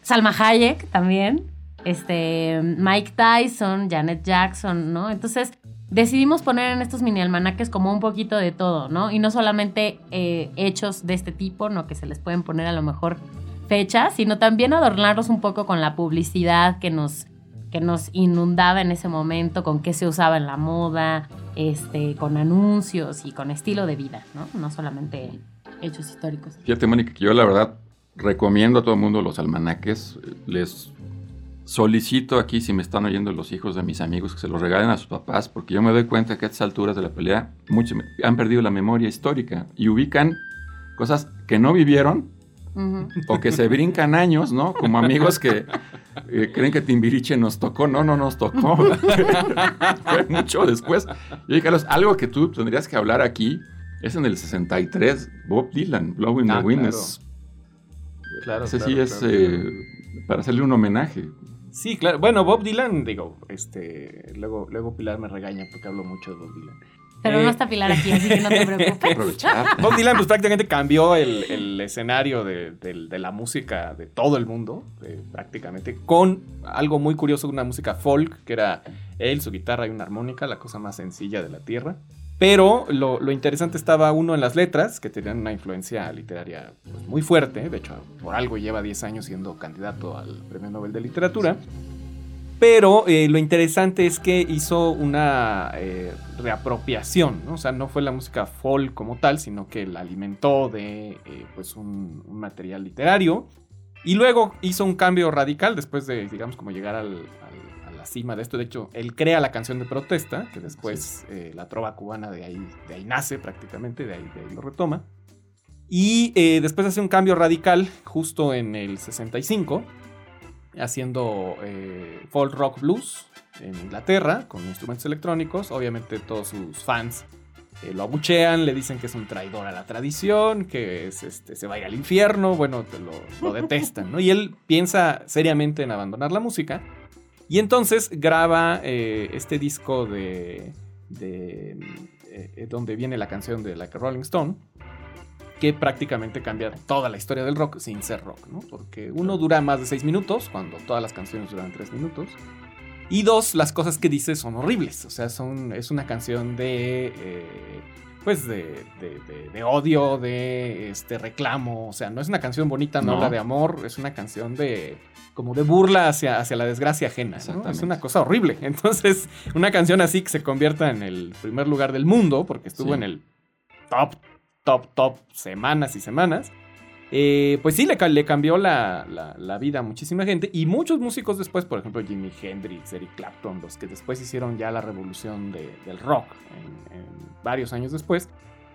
[SPEAKER 1] Salma Hayek también, este, Mike Tyson, Janet Jackson, ¿no? Entonces decidimos poner en estos mini almanaques como un poquito de todo, ¿no? Y no solamente eh, hechos de este tipo, ¿no? Que se les pueden poner a lo mejor fechas, sino también adornarlos un poco con la publicidad que nos, que nos inundaba en ese momento, con qué se usaba en la moda, este, con anuncios y con estilo de vida, ¿no? No solamente hechos históricos.
[SPEAKER 2] Fíjate, Mónica, que yo la verdad recomiendo a todo el mundo los almanaques. Les solicito aquí, si me están oyendo los hijos de mis amigos, que se los regalen a sus papás, porque yo me doy cuenta que a estas alturas de la pelea muchos han perdido la memoria histórica y ubican cosas que no vivieron o que se brincan años, ¿no? Como amigos que eh, creen que Timbiriche nos tocó. No, no nos tocó. Fue mucho después. Y oye, Carlos, algo que tú tendrías que hablar aquí es en el 63, Bob Dylan, Blowing
[SPEAKER 4] Ah,
[SPEAKER 2] the Wind.
[SPEAKER 4] claro. Claro,
[SPEAKER 2] ese
[SPEAKER 4] claro,
[SPEAKER 2] sí es
[SPEAKER 4] claro.
[SPEAKER 2] eh, para hacerle un homenaje.
[SPEAKER 4] Sí, claro. Bueno, Bob Dylan, digo, este, luego, luego Pilar me regaña porque hablo mucho de Bob Dylan.
[SPEAKER 1] Pero
[SPEAKER 4] Eh,
[SPEAKER 1] no está Pilar aquí, así que no te preocupes.
[SPEAKER 2] Aprovechar.
[SPEAKER 4] Bob Dylan pues prácticamente cambió el, el escenario de, de- de la música de todo el mundo, eh, prácticamente, con algo muy curioso, una música folk, que era él, su guitarra y una armónica, la cosa más sencilla de la tierra. Pero lo, lo interesante estaba uno en las letras, que tenían una influencia literaria pues, muy fuerte, de hecho por algo lleva 10 años siendo candidato al Premio Nobel de Literatura. Pero eh, lo interesante es que hizo una eh, reapropiación, ¿no? O sea, no fue la música folk como tal, sino que la alimentó de eh, pues un, un material literario. Y luego hizo un cambio radical después de, digamos, como llegar al- al- la cima de esto. De hecho, él crea la canción de protesta, que después eh, la trova cubana de ahí, de ahí nace prácticamente, de ahí, de ahí lo retoma. Y eh, después hace un cambio radical justo en el 65 haciendo eh, folk rock blues en Inglaterra con instrumentos electrónicos. Obviamente todos sus fans eh, lo abuchean, le dicen que es un traidor a la tradición, que es, este, se va a ir al infierno, bueno, te lo, lo detestan, ¿no? Y él piensa seriamente en abandonar la música. Y entonces graba eh, este disco de, de, eh, donde viene la canción de Like a Rolling Stone, que prácticamente cambia toda la historia del rock sin ser rock, ¿no? Porque uno dura más de seis minutos, cuando todas las canciones duran tres minutos. Y dos, las cosas que dice son horribles. O sea, son, es una canción de. eh, pues de, de- de- de odio, de este reclamo. O sea, no es una canción bonita, no,
[SPEAKER 2] No.
[SPEAKER 4] habla de amor. Es una canción de. como de burla hacia, hacia la desgracia ajena. ¿no? Es una cosa horrible. Entonces, una canción así que se convierta en el primer lugar del mundo, porque estuvo
[SPEAKER 2] Sí.
[SPEAKER 4] en el top, top, top semanas y semanas. Eh, pues sí, le, le cambió la, la- la vida a muchísima gente. Y muchos músicos después, por ejemplo, Jimi Hendrix, Eric Clapton, los que después hicieron ya la revolución de- del rock en, en varios años después,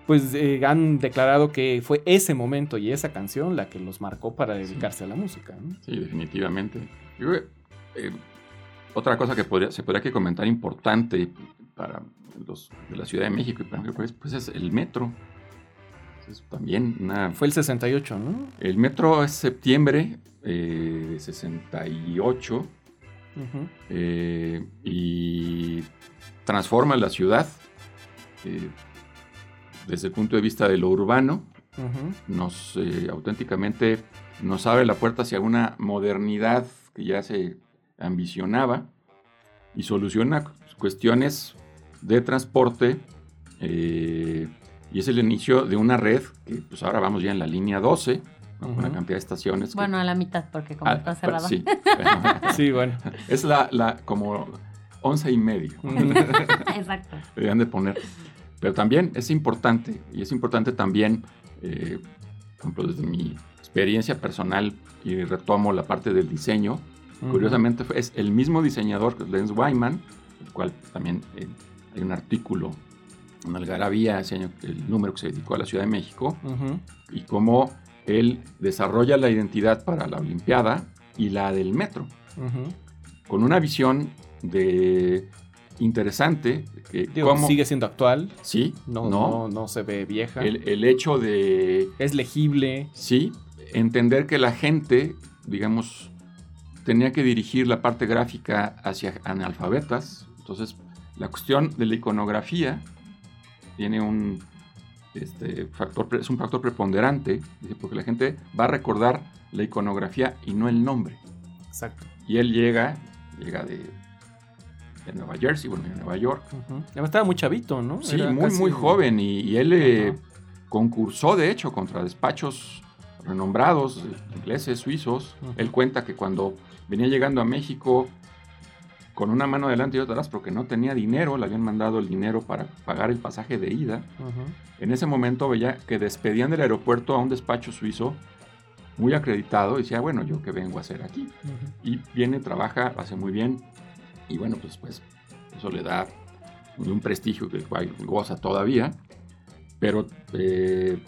[SPEAKER 4] pues eh, han declarado que fue ese momento y esa canción la que los marcó para dedicarse a la música. ¿no?
[SPEAKER 2] Sí, definitivamente. Yo eh, otra cosa que podría, se podría que comentar importante para los de la Ciudad de México y para México, pues, pues es el metro. Es también una...
[SPEAKER 4] Fue el 68, ¿no?
[SPEAKER 2] El metro es septiembre eh, de 68
[SPEAKER 4] Ujú.
[SPEAKER 2] eh, y transforma la ciudad eh, desde el punto de vista de lo urbano, nos eh, auténticamente nos abre la puerta hacia una modernidad que ya se ambicionaba y soluciona cuestiones de transporte eh, y es el inicio de una red que pues ahora vamos ya en la línea 12 ¿no? con una
[SPEAKER 4] Ujú.
[SPEAKER 2] cantidad de estaciones que-
[SPEAKER 1] Bueno, a la mitad, porque como
[SPEAKER 2] Ah,
[SPEAKER 1] está
[SPEAKER 2] pues,
[SPEAKER 1] cerrada.
[SPEAKER 2] sí, bueno,
[SPEAKER 4] Sí, bueno.
[SPEAKER 2] es la, la como 11 y medio
[SPEAKER 1] Exacto.
[SPEAKER 2] deberían de poner. Pero también es importante, y es importante también, eh, por ejemplo, desde mi experiencia personal, y retomo la parte del diseño, curiosamente fue- es el mismo diseñador, que es Lenz Wyman, el cual también eh, hay un artículo en Algarabía, ese año, el número que se dedicó a la Ciudad de México, y cómo él desarrolla la identidad para la Olimpiada y la del metro con una visión de interesante que
[SPEAKER 4] Digo,
[SPEAKER 2] cómo-
[SPEAKER 4] sigue siendo actual.
[SPEAKER 2] sí
[SPEAKER 4] No,
[SPEAKER 2] no,
[SPEAKER 4] no, no se ve vieja.
[SPEAKER 2] El, el hecho de
[SPEAKER 4] Es legible.
[SPEAKER 2] sí entender que la gente digamos tenía que dirigir la parte gráfica hacia analfabetas entonces la cuestión de la iconografía tiene un este, factor es un factor preponderante porque la gente va a recordar la iconografía y no el nombre
[SPEAKER 4] Exacto.
[SPEAKER 2] y él llega llega de de Nueva Jersey, bueno, de Nueva York.
[SPEAKER 4] Además estaba muy chavito, ¿no?
[SPEAKER 2] Sí,
[SPEAKER 4] Era
[SPEAKER 2] muy,
[SPEAKER 4] casi-
[SPEAKER 2] muy joven y, y él eh, concursó, de hecho, contra despachos renombrados, ingleses, suizos. Él cuenta que cuando venía llegando a México con una mano adelante y otra atrás porque no tenía dinero, le habían mandado el dinero para pagar el pasaje de ida.
[SPEAKER 4] Ujú.
[SPEAKER 2] En ese momento veía que despedían del aeropuerto a un despacho suizo muy acreditado y decía, bueno, ¿yo qué vengo a hacer aquí? Y viene, trabaja, hace muy bien y bueno, pues, pues eso le da un prestigio que goza todavía, pero eh,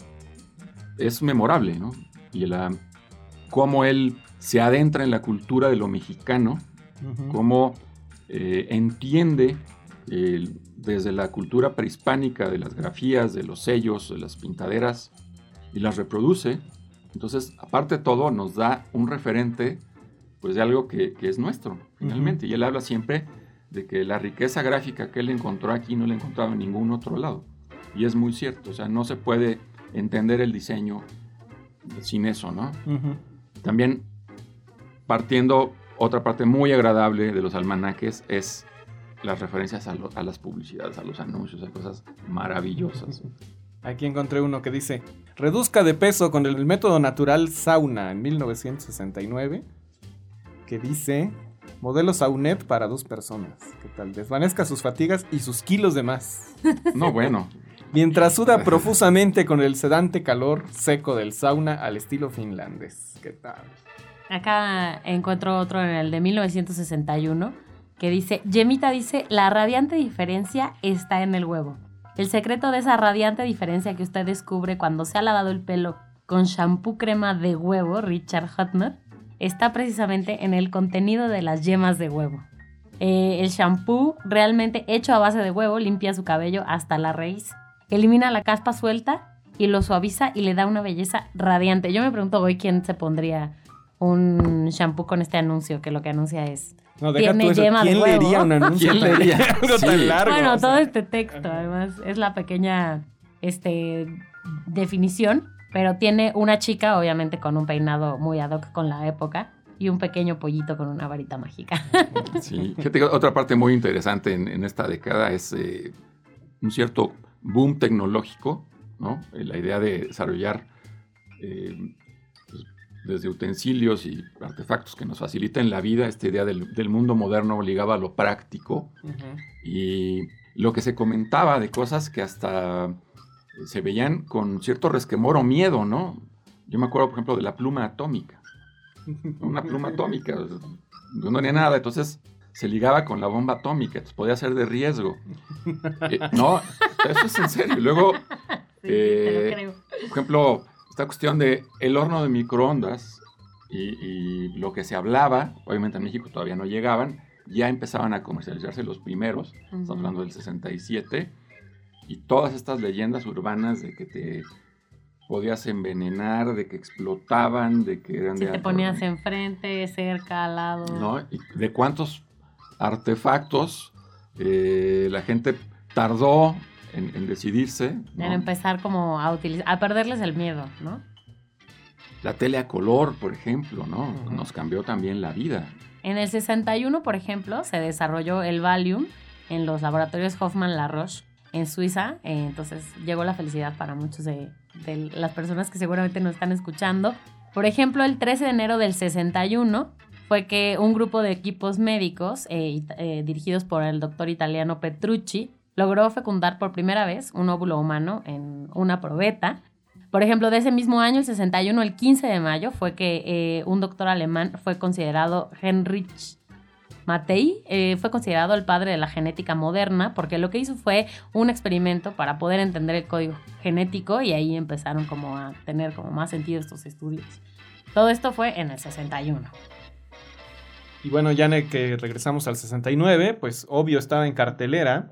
[SPEAKER 2] es memorable, ¿no? Y la, cómo él se adentra en la cultura de lo mexicano, cómo eh, entiende eh, desde la cultura prehispánica de las grafías, de los sellos, de las pintaderas, y las reproduce. Entonces, aparte de todo, nos da un referente pues de algo que, que es nuestro, finalmente. Y él habla siempre de que la riqueza gráfica que él encontró aquí no la encontraba en ningún otro lado. Y es muy cierto, o sea, no se puede entender el diseño sin eso, ¿no? También partiendo otra parte muy agradable de los almanaques es las referencias a, lo- a las publicidades, a los anuncios, a cosas maravillosas.
[SPEAKER 4] Aquí encontré uno que dice, reduzca de peso con el método natural sauna en 1969, que dice, modelo saunet para dos personas. ¿Qué tal? Desvanezca sus fatigas y sus kilos de más.
[SPEAKER 2] No, bueno,
[SPEAKER 4] Mientras suda profusamente con el sedante calor seco del sauna al estilo finlandés. ¿Qué tal?
[SPEAKER 1] Acá encuentro otro en el de 1961 que dice, Yemita dice, la radiante diferencia está en el huevo. El secreto de esa radiante diferencia que usted descubre cuando se ha lavado el pelo con shampoo crema de huevo, Richard Hutner, está precisamente en el contenido de las yemas de huevo. Eh, el shampoo realmente hecho a base de huevo limpia su cabello hasta la raíz, elimina la caspa suelta y lo suaviza y le da una belleza radiante. Yo me pregunto hoy quién se pondría un shampoo con este anuncio, que lo que anuncia es...
[SPEAKER 4] No, deja
[SPEAKER 1] Tiene
[SPEAKER 4] tú eso.
[SPEAKER 1] yema de
[SPEAKER 4] ¿Quién
[SPEAKER 1] huevo.
[SPEAKER 4] leería un anuncio
[SPEAKER 2] ¿Quién leería?
[SPEAKER 4] algo tan largo?
[SPEAKER 1] Bueno,
[SPEAKER 4] O sea,
[SPEAKER 1] todo este texto, además, es la pequeña este, definición, pero tiene una chica, obviamente con un peinado muy ad hoc con la época, y un pequeño pollito con una varita mágica.
[SPEAKER 2] Sí, fíjate que otra parte muy interesante en, en esta década es eh, un cierto boom tecnológico, ¿no? La idea de desarrollar eh, desde utensilios y artefactos que nos faciliten la vida, esta idea del, del mundo moderno ligaba a lo práctico y lo que se comentaba de cosas que hasta se veían con cierto resquemor o miedo, ¿no? Yo me acuerdo, por ejemplo, de la pluma atómica. Una pluma atómica. No tenía nada, entonces se ligaba con la bomba atómica, entonces podía ser de riesgo. Eh, no, eso es en serio. Luego, eh, por ejemplo, esta cuestión de el horno de microondas y, y lo que se hablaba, obviamente en México todavía no llegaban, ya empezaban a comercializarse los primeros, estamos hablando del 67, y todas estas leyendas urbanas de que te podías envenenar, de que explotaban, de que eran
[SPEAKER 1] Si
[SPEAKER 2] de
[SPEAKER 1] te ponías enfrente, cerca, al lado.
[SPEAKER 2] ¿no? Y de cuántos artefactos eh, la gente tardó en, en decidirse. ¿no?
[SPEAKER 1] En empezar como a utilizar, a perderles el miedo, ¿no?
[SPEAKER 2] La tele a color, por ejemplo, ¿no? Nos cambió también la vida.
[SPEAKER 1] En el 61, por ejemplo, se desarrolló el Valium en los laboratorios Hoffman La Roche en Suiza. Eh, entonces llegó la felicidad para muchos de, de las personas que seguramente nos están escuchando. Por ejemplo, el 13 de enero del 61 fue que un grupo de equipos médicos eh, eh, dirigidos por el doctor italiano Petrucci logró fecundar por primera vez un óvulo humano en una probeta. Por ejemplo, de ese mismo año, el 61, el 15 de mayo, fue que eh, un doctor alemán fue considerado Heinrich Matei, eh, fue considerado el padre de la genética moderna, porque lo que hizo fue un experimento para poder entender el código genético y ahí empezaron como a tener como más sentido estos estudios. Todo esto fue en el 61.
[SPEAKER 4] Y bueno, ya que regresamos al 69, pues obvio estaba en cartelera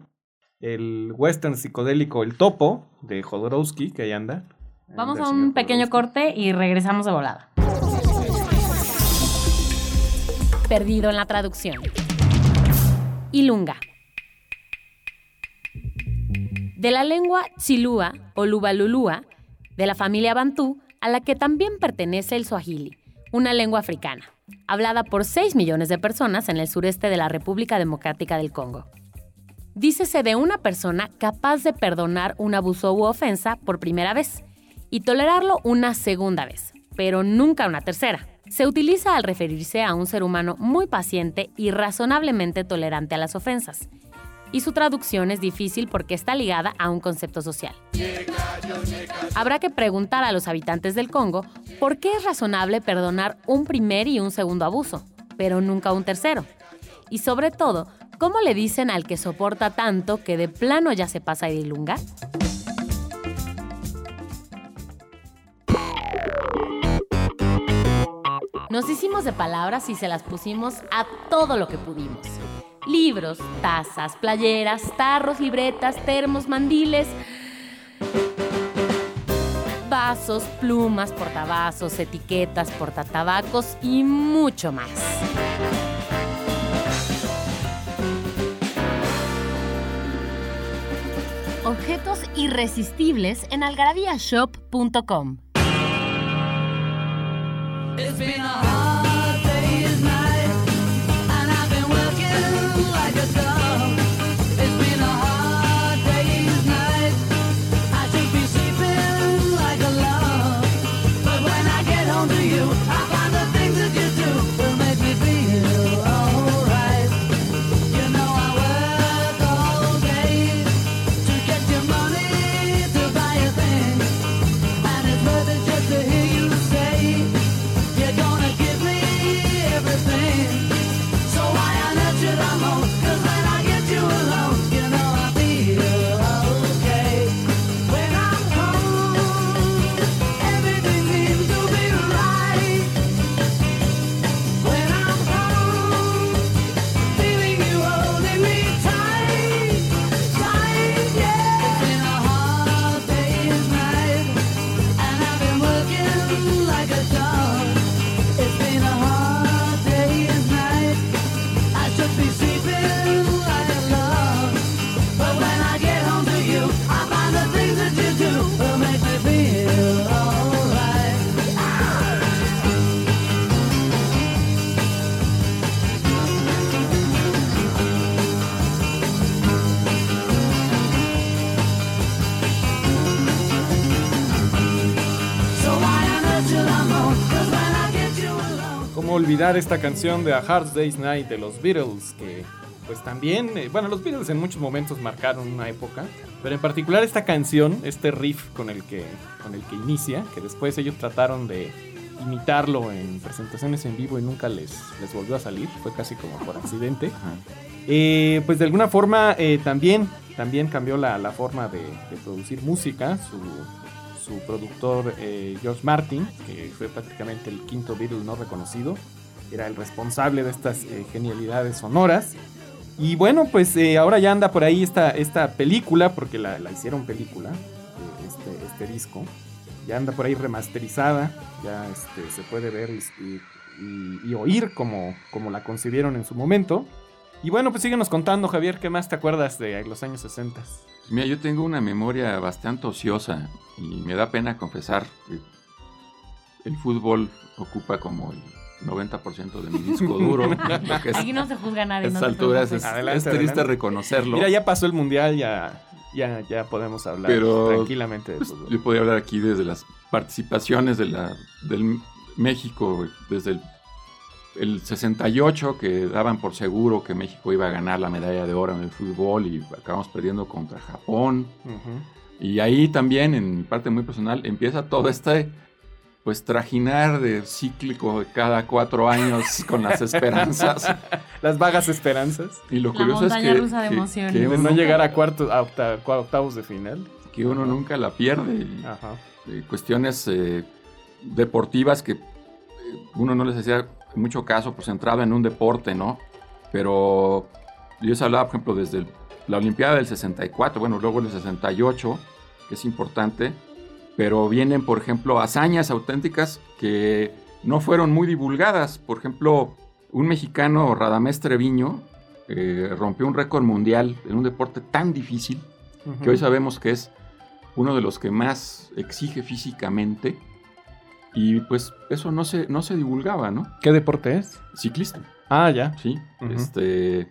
[SPEAKER 4] el western psicodélico El Topo de Jodorowsky, que ahí anda.
[SPEAKER 1] Vamos a un pequeño corte y regresamos de volada. Perdido en la traducción. Ilunga. De la lengua Tsilúa o Lubalulúa, de la familia Bantú, a la que también pertenece el Swahili, una lengua africana, hablada por 6 millones de personas en el sureste de la República Democrática del Congo. Dícese de una persona capaz de perdonar un abuso u ofensa por primera vez y tolerarlo una segunda vez, pero nunca una tercera. Se utiliza al referirse a un ser humano muy paciente y razonablemente tolerante a las ofensas. Y su traducción es difícil porque está ligada a un concepto social. Habrá que preguntar a los habitantes del Congo por qué es razonable perdonar un primer y un segundo abuso, pero nunca un tercero. Y sobre todo, ¿cómo le dicen al que soporta tanto que de plano ya se pasa de ilunga? Nos hicimos de palabras y se las pusimos a todo lo que pudimos. Libros, tazas, playeras, tarros, libretas, termos, mandiles, vasos, plumas, portavasos, etiquetas, portatabacos y mucho más. Objetos irresistibles en algarabíashop.com.
[SPEAKER 4] olvidar esta canción de A Hard Day's Night de los Beatles? Que pues también, eh, bueno, los Beatles en muchos momentos marcaron una época, pero en particular esta canción, este riff con el que, con el que inicia, que después ellos trataron de imitarlo en presentaciones en vivo y nunca les, les volvió a salir, fue casi como por accidente. Eh, pues de alguna forma eh, también, también cambió la, la forma de, de producir música. Su, su productor eh, George Martin, que fue prácticamente el quinto Beatle no reconocido, era el responsable de estas eh, genialidades sonoras. Y bueno, pues eh, ahora ya anda por ahí esta, esta película, porque la, la hicieron película, eh, este, este disco. Ya anda por ahí remasterizada, ya este, se puede ver y, y- y- y oír como, como la concibieron en su momento. Y bueno, pues síguenos contando, Javier, ¿qué más te acuerdas de los años 60?
[SPEAKER 2] Mira, yo tengo una memoria bastante ociosa y me da pena confesar que el fútbol ocupa como el 90% de mi disco duro.
[SPEAKER 1] Aquí no se juzga a
[SPEAKER 2] a
[SPEAKER 1] nadie. no
[SPEAKER 2] estas alturas es,
[SPEAKER 1] preocupes.
[SPEAKER 4] Adelante,
[SPEAKER 2] es triste
[SPEAKER 4] adelante.
[SPEAKER 2] reconocerlo.
[SPEAKER 4] Mira, ya pasó el mundial, ya, ya, ya podemos hablar
[SPEAKER 2] Pero,
[SPEAKER 4] tranquilamente de
[SPEAKER 2] Pues, yo podría hablar aquí desde las participaciones de la, del México, desde el, el 68, que daban por seguro que México iba a ganar la medalla de oro en el fútbol y acabamos perdiendo contra Japón. Y ahí también, en mi parte muy personal, empieza todo este pues trajinar de cíclico de cada cuatro años con las esperanzas.
[SPEAKER 4] Las vagas esperanzas
[SPEAKER 2] Y lo
[SPEAKER 1] La
[SPEAKER 2] curioso es que,
[SPEAKER 1] rusa de
[SPEAKER 2] que-
[SPEAKER 1] emociones.
[SPEAKER 2] que uno,
[SPEAKER 4] no llegar a, cuartos, a octavos de final.
[SPEAKER 2] que uno nunca la pierde. y-
[SPEAKER 4] Ajá.
[SPEAKER 2] eh, cuestiones eh, deportivas que eh, uno no les hacía mucho caso, pues entraba en un deporte, ¿no? Pero yo se hablaba, por ejemplo, desde el- la Olimpiada del 64, bueno, luego el 68, que es importante, pero vienen, por ejemplo, hazañas auténticas que no fueron muy divulgadas. Por ejemplo, un mexicano, Radamés Treviño, eh, rompió un récord mundial en un deporte tan difícil que hoy sabemos que es uno de los que más exige físicamente y pues eso no se, no se divulgaba, ¿no?
[SPEAKER 4] ¿Qué deporte es?
[SPEAKER 2] Ciclista,
[SPEAKER 4] Ah, ya.
[SPEAKER 2] sí. Este,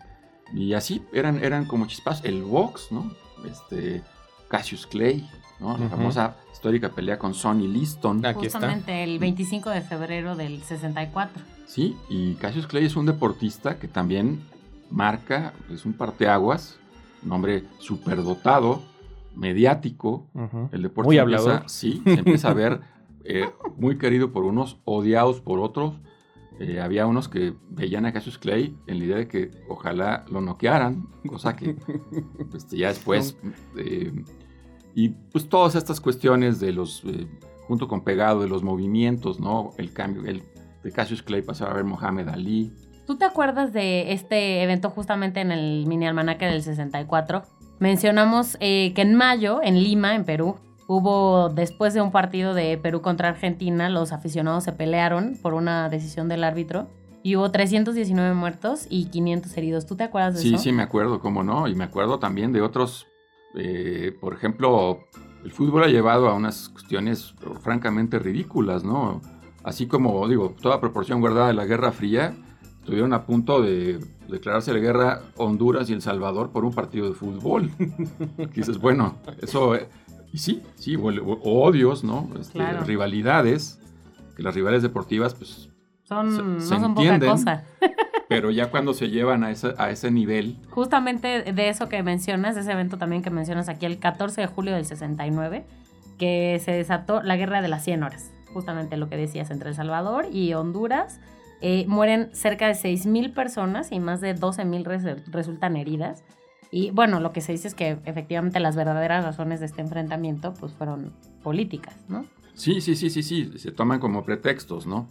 [SPEAKER 2] y así eran, eran como chispas. El box, ¿no? Este, Cassius Clay, ¿no? La famosa histórica pelea con Sonny Liston.
[SPEAKER 4] Aquí está.
[SPEAKER 1] Justamente el 25 de febrero del 64.
[SPEAKER 2] Sí, y Cassius Clay es un deportista que también marca, es un parteaguas, un hombre superdotado, mediático. El deporte
[SPEAKER 4] Muy
[SPEAKER 2] empieza, sí, se empieza a ver eh, muy querido por unos, odiados por otros. Eh, había unos que veían a Cassius Clay en la idea de que ojalá lo noquearan, cosa que pues, ya después... eh, y pues todas estas cuestiones de los, eh, junto con pegado, de los movimientos, ¿no? El cambio, el, de Cassius Clay pasaba a ver Mohamed Ali.
[SPEAKER 1] ¿Tú te acuerdas de este evento justamente en el mini almanaque del 64? Mencionamos eh, que en mayo, en Lima, en Perú, hubo, después de un partido de Perú contra Argentina, los aficionados se pelearon por una decisión del árbitro y hubo 319 muertos y 500 heridos. ¿Tú te acuerdas de
[SPEAKER 2] Sí,
[SPEAKER 1] eso?
[SPEAKER 2] sí, me acuerdo, cómo no. Y me acuerdo también de otros, eh, por ejemplo, el fútbol ha llevado a unas cuestiones francamente ridículas, ¿no? Así como, digo, toda proporción guardada de la Guerra Fría, estuvieron a punto de declararse la guerra Honduras y El Salvador por un partido de fútbol. Dices, bueno, eso... y sí, sí, o, o- odios, ¿no? Este,
[SPEAKER 1] Claro.
[SPEAKER 2] Rivalidades, que las rivales deportivas, pues
[SPEAKER 1] Son,
[SPEAKER 2] Se-
[SPEAKER 1] no
[SPEAKER 2] se
[SPEAKER 1] son poca
[SPEAKER 2] entienden.
[SPEAKER 1] cosa.
[SPEAKER 2] pero ya cuando se llevan a ese, a ese nivel,
[SPEAKER 1] Justamente de eso que mencionas, de ese evento también que mencionas aquí, el 14 de julio del 69, que se desató la guerra de las 100 horas. Justamente lo que decías entre El Salvador y Honduras. Eh, mueren cerca de 6.000 personas y más de 12.000 res- resultan heridas. Y bueno, lo que se dice es que efectivamente las verdaderas razones de este enfrentamiento pues fueron políticas, ¿no?
[SPEAKER 2] Sí, sí, sí, sí, sí, se toman como pretextos, ¿no?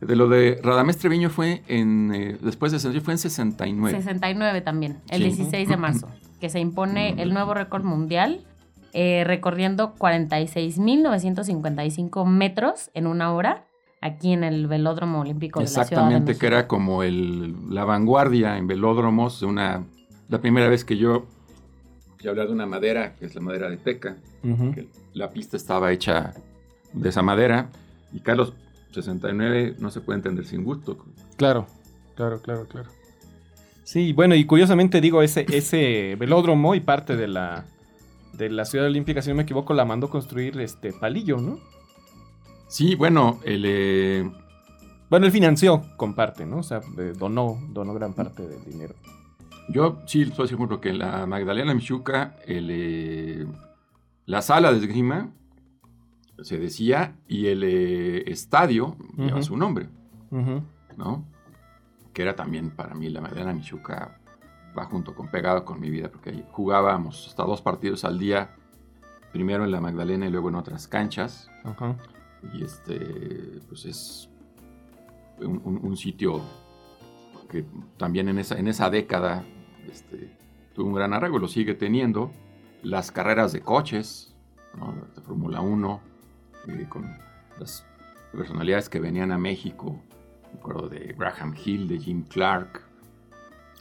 [SPEAKER 2] De lo de Radamés Treviño fue en, eh, después de ese, fue en 69.
[SPEAKER 1] 69 también, el
[SPEAKER 2] Sí.
[SPEAKER 1] 16 de marzo, que se impone el nuevo récord mundial, eh, recorriendo 46.955 metros en una hora, aquí en el Velódromo Olímpico de la Ciudad de
[SPEAKER 2] Exactamente, que era como el, la vanguardia en velódromos, de una, la primera vez que yo, yo hablar de una madera, que es la madera de teca, que la pista estaba hecha de esa madera, y Carlos, 69 no se puede entender sin gusto.
[SPEAKER 4] Claro, claro, claro, claro. Sí, bueno, y curiosamente digo, ese, ese velódromo y parte de la, de la Ciudad Olímpica, si no me equivoco, la mandó construir este Palillo, ¿no?
[SPEAKER 2] Sí, bueno, el, eh,
[SPEAKER 4] Bueno, él financió con parte, ¿no? O sea, de- donó, donó gran parte del dinero.
[SPEAKER 2] Yo sí estoy seguro que la Magdalena Michuca, el, eh, la sala de esgrima, se decía, y el eh, estadio lleva su nombre. ¿no? Que era también para mí la Magdalena Michuca, va junto con pegado con mi vida, porque ahí jugábamos hasta dos partidos al día, primero en la Magdalena y luego en otras canchas.
[SPEAKER 4] Ajá.
[SPEAKER 2] Y este, pues es un, un- un sitio que también en esa, en esa década este, tuvo un gran arraigo, lo sigue teniendo. Las carreras de coches, ¿no? de Fórmula 1, eh, con las personalidades que venían a México. Me acuerdo de Graham Hill, de Jim Clark.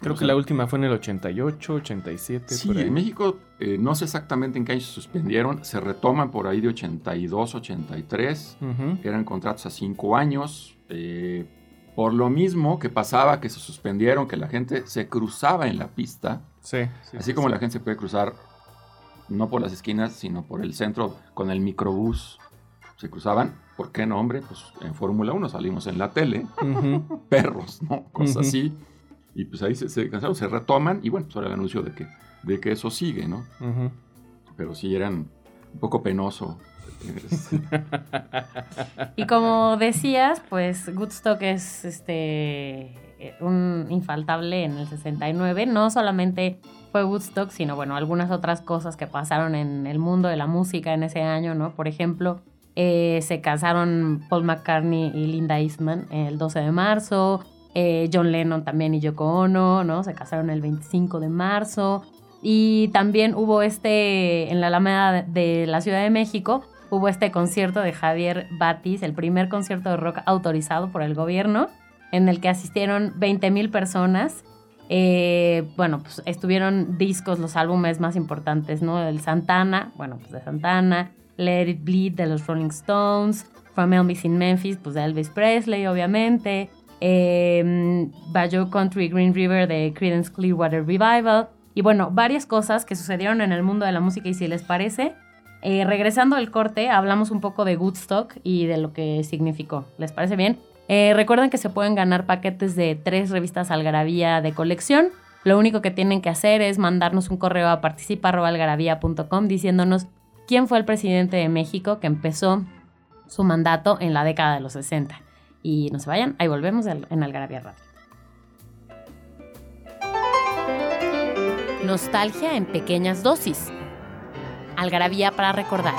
[SPEAKER 4] Creo que
[SPEAKER 2] sea,
[SPEAKER 4] la última fue en el 88, 87.
[SPEAKER 2] Sí,
[SPEAKER 4] por ahí.
[SPEAKER 2] en México eh, no sé exactamente en qué año se suspendieron, se retoman por ahí de 82, 83
[SPEAKER 4] Ujú.
[SPEAKER 2] eran contratos a cinco años. eh, por lo mismo que pasaba que se suspendieron, que la gente se cruzaba en la pista,
[SPEAKER 4] Sí. sí,
[SPEAKER 2] así
[SPEAKER 4] sí,
[SPEAKER 2] como
[SPEAKER 4] sí.
[SPEAKER 2] la gente se puede cruzar no por las esquinas, sino por el centro con el microbús. Se cruzaban, ¿por qué no, hombre? Pues en Fórmula 1 salimos en la tele, perros, ¿no? Cosas
[SPEAKER 4] Ujú.
[SPEAKER 2] así. Y pues ahí se, se cansaron, se retoman y bueno, pues ahora el anuncio de que, de que eso sigue, ¿no? Pero sí eran un poco penoso.
[SPEAKER 1] Y como decías, pues Woodstock es este un infaltable en el 69. No solamente fue Woodstock, sino bueno, algunas otras cosas que pasaron en el mundo de la música en ese año, ¿no? Por ejemplo, eh, se casaron Paul McCartney y Linda Eastman el 12 de marzo. eh, John Lennon también y Yoko Ono, ¿no? Se casaron el 25 de marzo. Y también hubo este, en la Alameda de, la Ciudad de México, hubo este concierto de Javier Batis, el primer concierto de rock autorizado por el gobierno, en el que asistieron 20 mil personas. Eh, bueno, pues estuvieron discos, los álbumes más importantes, ¿no? El Santana, bueno, pues de Santana, Let It Bleed de los Rolling Stones, From Elvis in Memphis, pues de Elvis Presley, obviamente, eh, Bayou Country Green River de Creedence Clearwater Revival, y bueno, varias cosas que sucedieron en el mundo de la música y si les parece, eh, regresando del corte, hablamos un poco de Woodstock y de lo que significó. ¿Les parece bien? Eh, recuerden que se pueden ganar paquetes de tres revistas Algarabía de colección. Lo único que tienen que hacer es mandarnos un correo a participa.algarabía.com diciéndonos quién fue el presidente de México que empezó su mandato en la década de los 60. Y no se vayan, ahí volvemos en Algarabía Radio. Nostalgia en pequeñas dosis. Algarabía para recordar.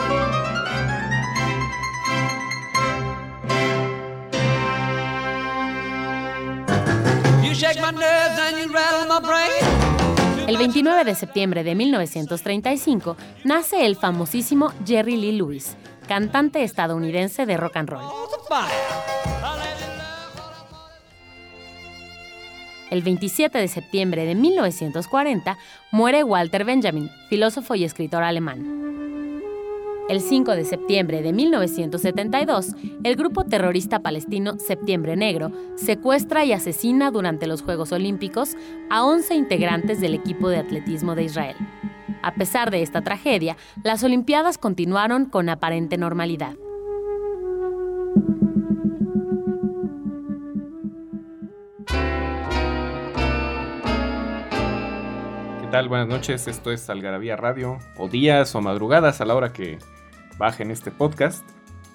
[SPEAKER 1] El 29 de septiembre de 1935 nace el famosísimo Jerry Lee Lewis, cantante estadounidense de rock and roll. El 27 de septiembre de 1940 muere Walter Benjamin, filósofo y escritor alemán. El 5 de septiembre de 1972, el grupo terrorista palestino Septiembre Negro secuestra y asesina durante los Juegos Olímpicos a 11 integrantes del equipo de atletismo de Israel. A pesar de esta tragedia, las Olimpiadas continuaron con aparente normalidad.
[SPEAKER 4] Tal? Buenas noches. Esto es Algarabía Radio. O días o madrugadas a la hora que bajen este podcast.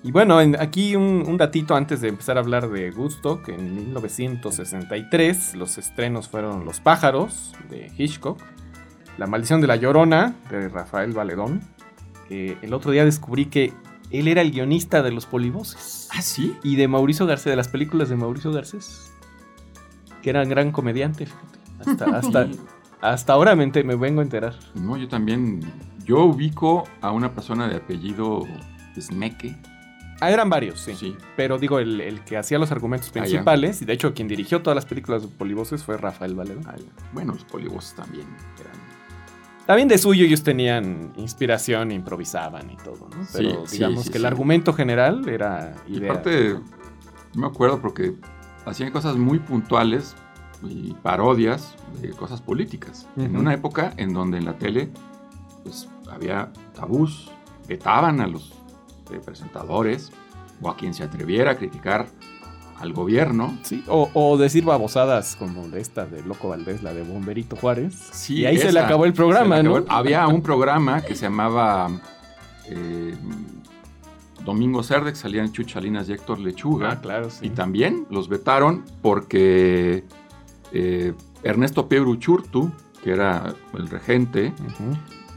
[SPEAKER 4] Y bueno, en- aquí un, un datito antes de empezar a hablar de Woodstock. En 1963 los estrenos fueron Los pájaros de Hitchcock. La maldición de la llorona de Rafael Valedón. que el otro día descubrí que él era el guionista de Los Polivoces.
[SPEAKER 2] ¿Ah, sí?
[SPEAKER 4] Y de Mauricio Garcés, de las películas de Mauricio Garcés. Que era un gran comediante, fíjate. Hasta, hasta, hasta ahora me, me vengo a enterar.
[SPEAKER 2] No, yo también. Yo ubico a una persona de apellido Smeke.
[SPEAKER 4] Ah, eran varios, sí.
[SPEAKER 2] Sí.
[SPEAKER 4] Pero digo, el, el que hacía los argumentos
[SPEAKER 2] Ah,
[SPEAKER 4] principales, y de hecho quien dirigió todas las películas de Polivoces fue Rafael Valedón.
[SPEAKER 2] Ah, Bueno, los polivoces también eran.
[SPEAKER 4] También de suyo ellos tenían inspiración, improvisaban y todo, ¿no?
[SPEAKER 2] Sí,
[SPEAKER 4] Pero
[SPEAKER 2] sí,
[SPEAKER 4] digamos
[SPEAKER 2] sí,
[SPEAKER 4] que el argumento general era
[SPEAKER 2] Y
[SPEAKER 4] idea.
[SPEAKER 2] aparte, yo me acuerdo porque hacían cosas muy puntuales y parodias de cosas políticas. En una época en donde en la tele pues, había tabús, vetaban a los eh, presentadores o a quien se atreviera a criticar al gobierno.
[SPEAKER 4] Sí, o, o decir babosadas como de esta de Loco Valdés, la de Bomberito Juárez.
[SPEAKER 2] Sí,
[SPEAKER 4] y ahí se le acabó el programa, ¿no?
[SPEAKER 2] Había un programa que se llamaba eh, Domingo Cerde, que salían Chuchalinas y Héctor Lechuga.
[SPEAKER 4] Ah, claro, sí.
[SPEAKER 2] Y también los vetaron porque eh, Ernesto Peuruchurtu, que era el regente,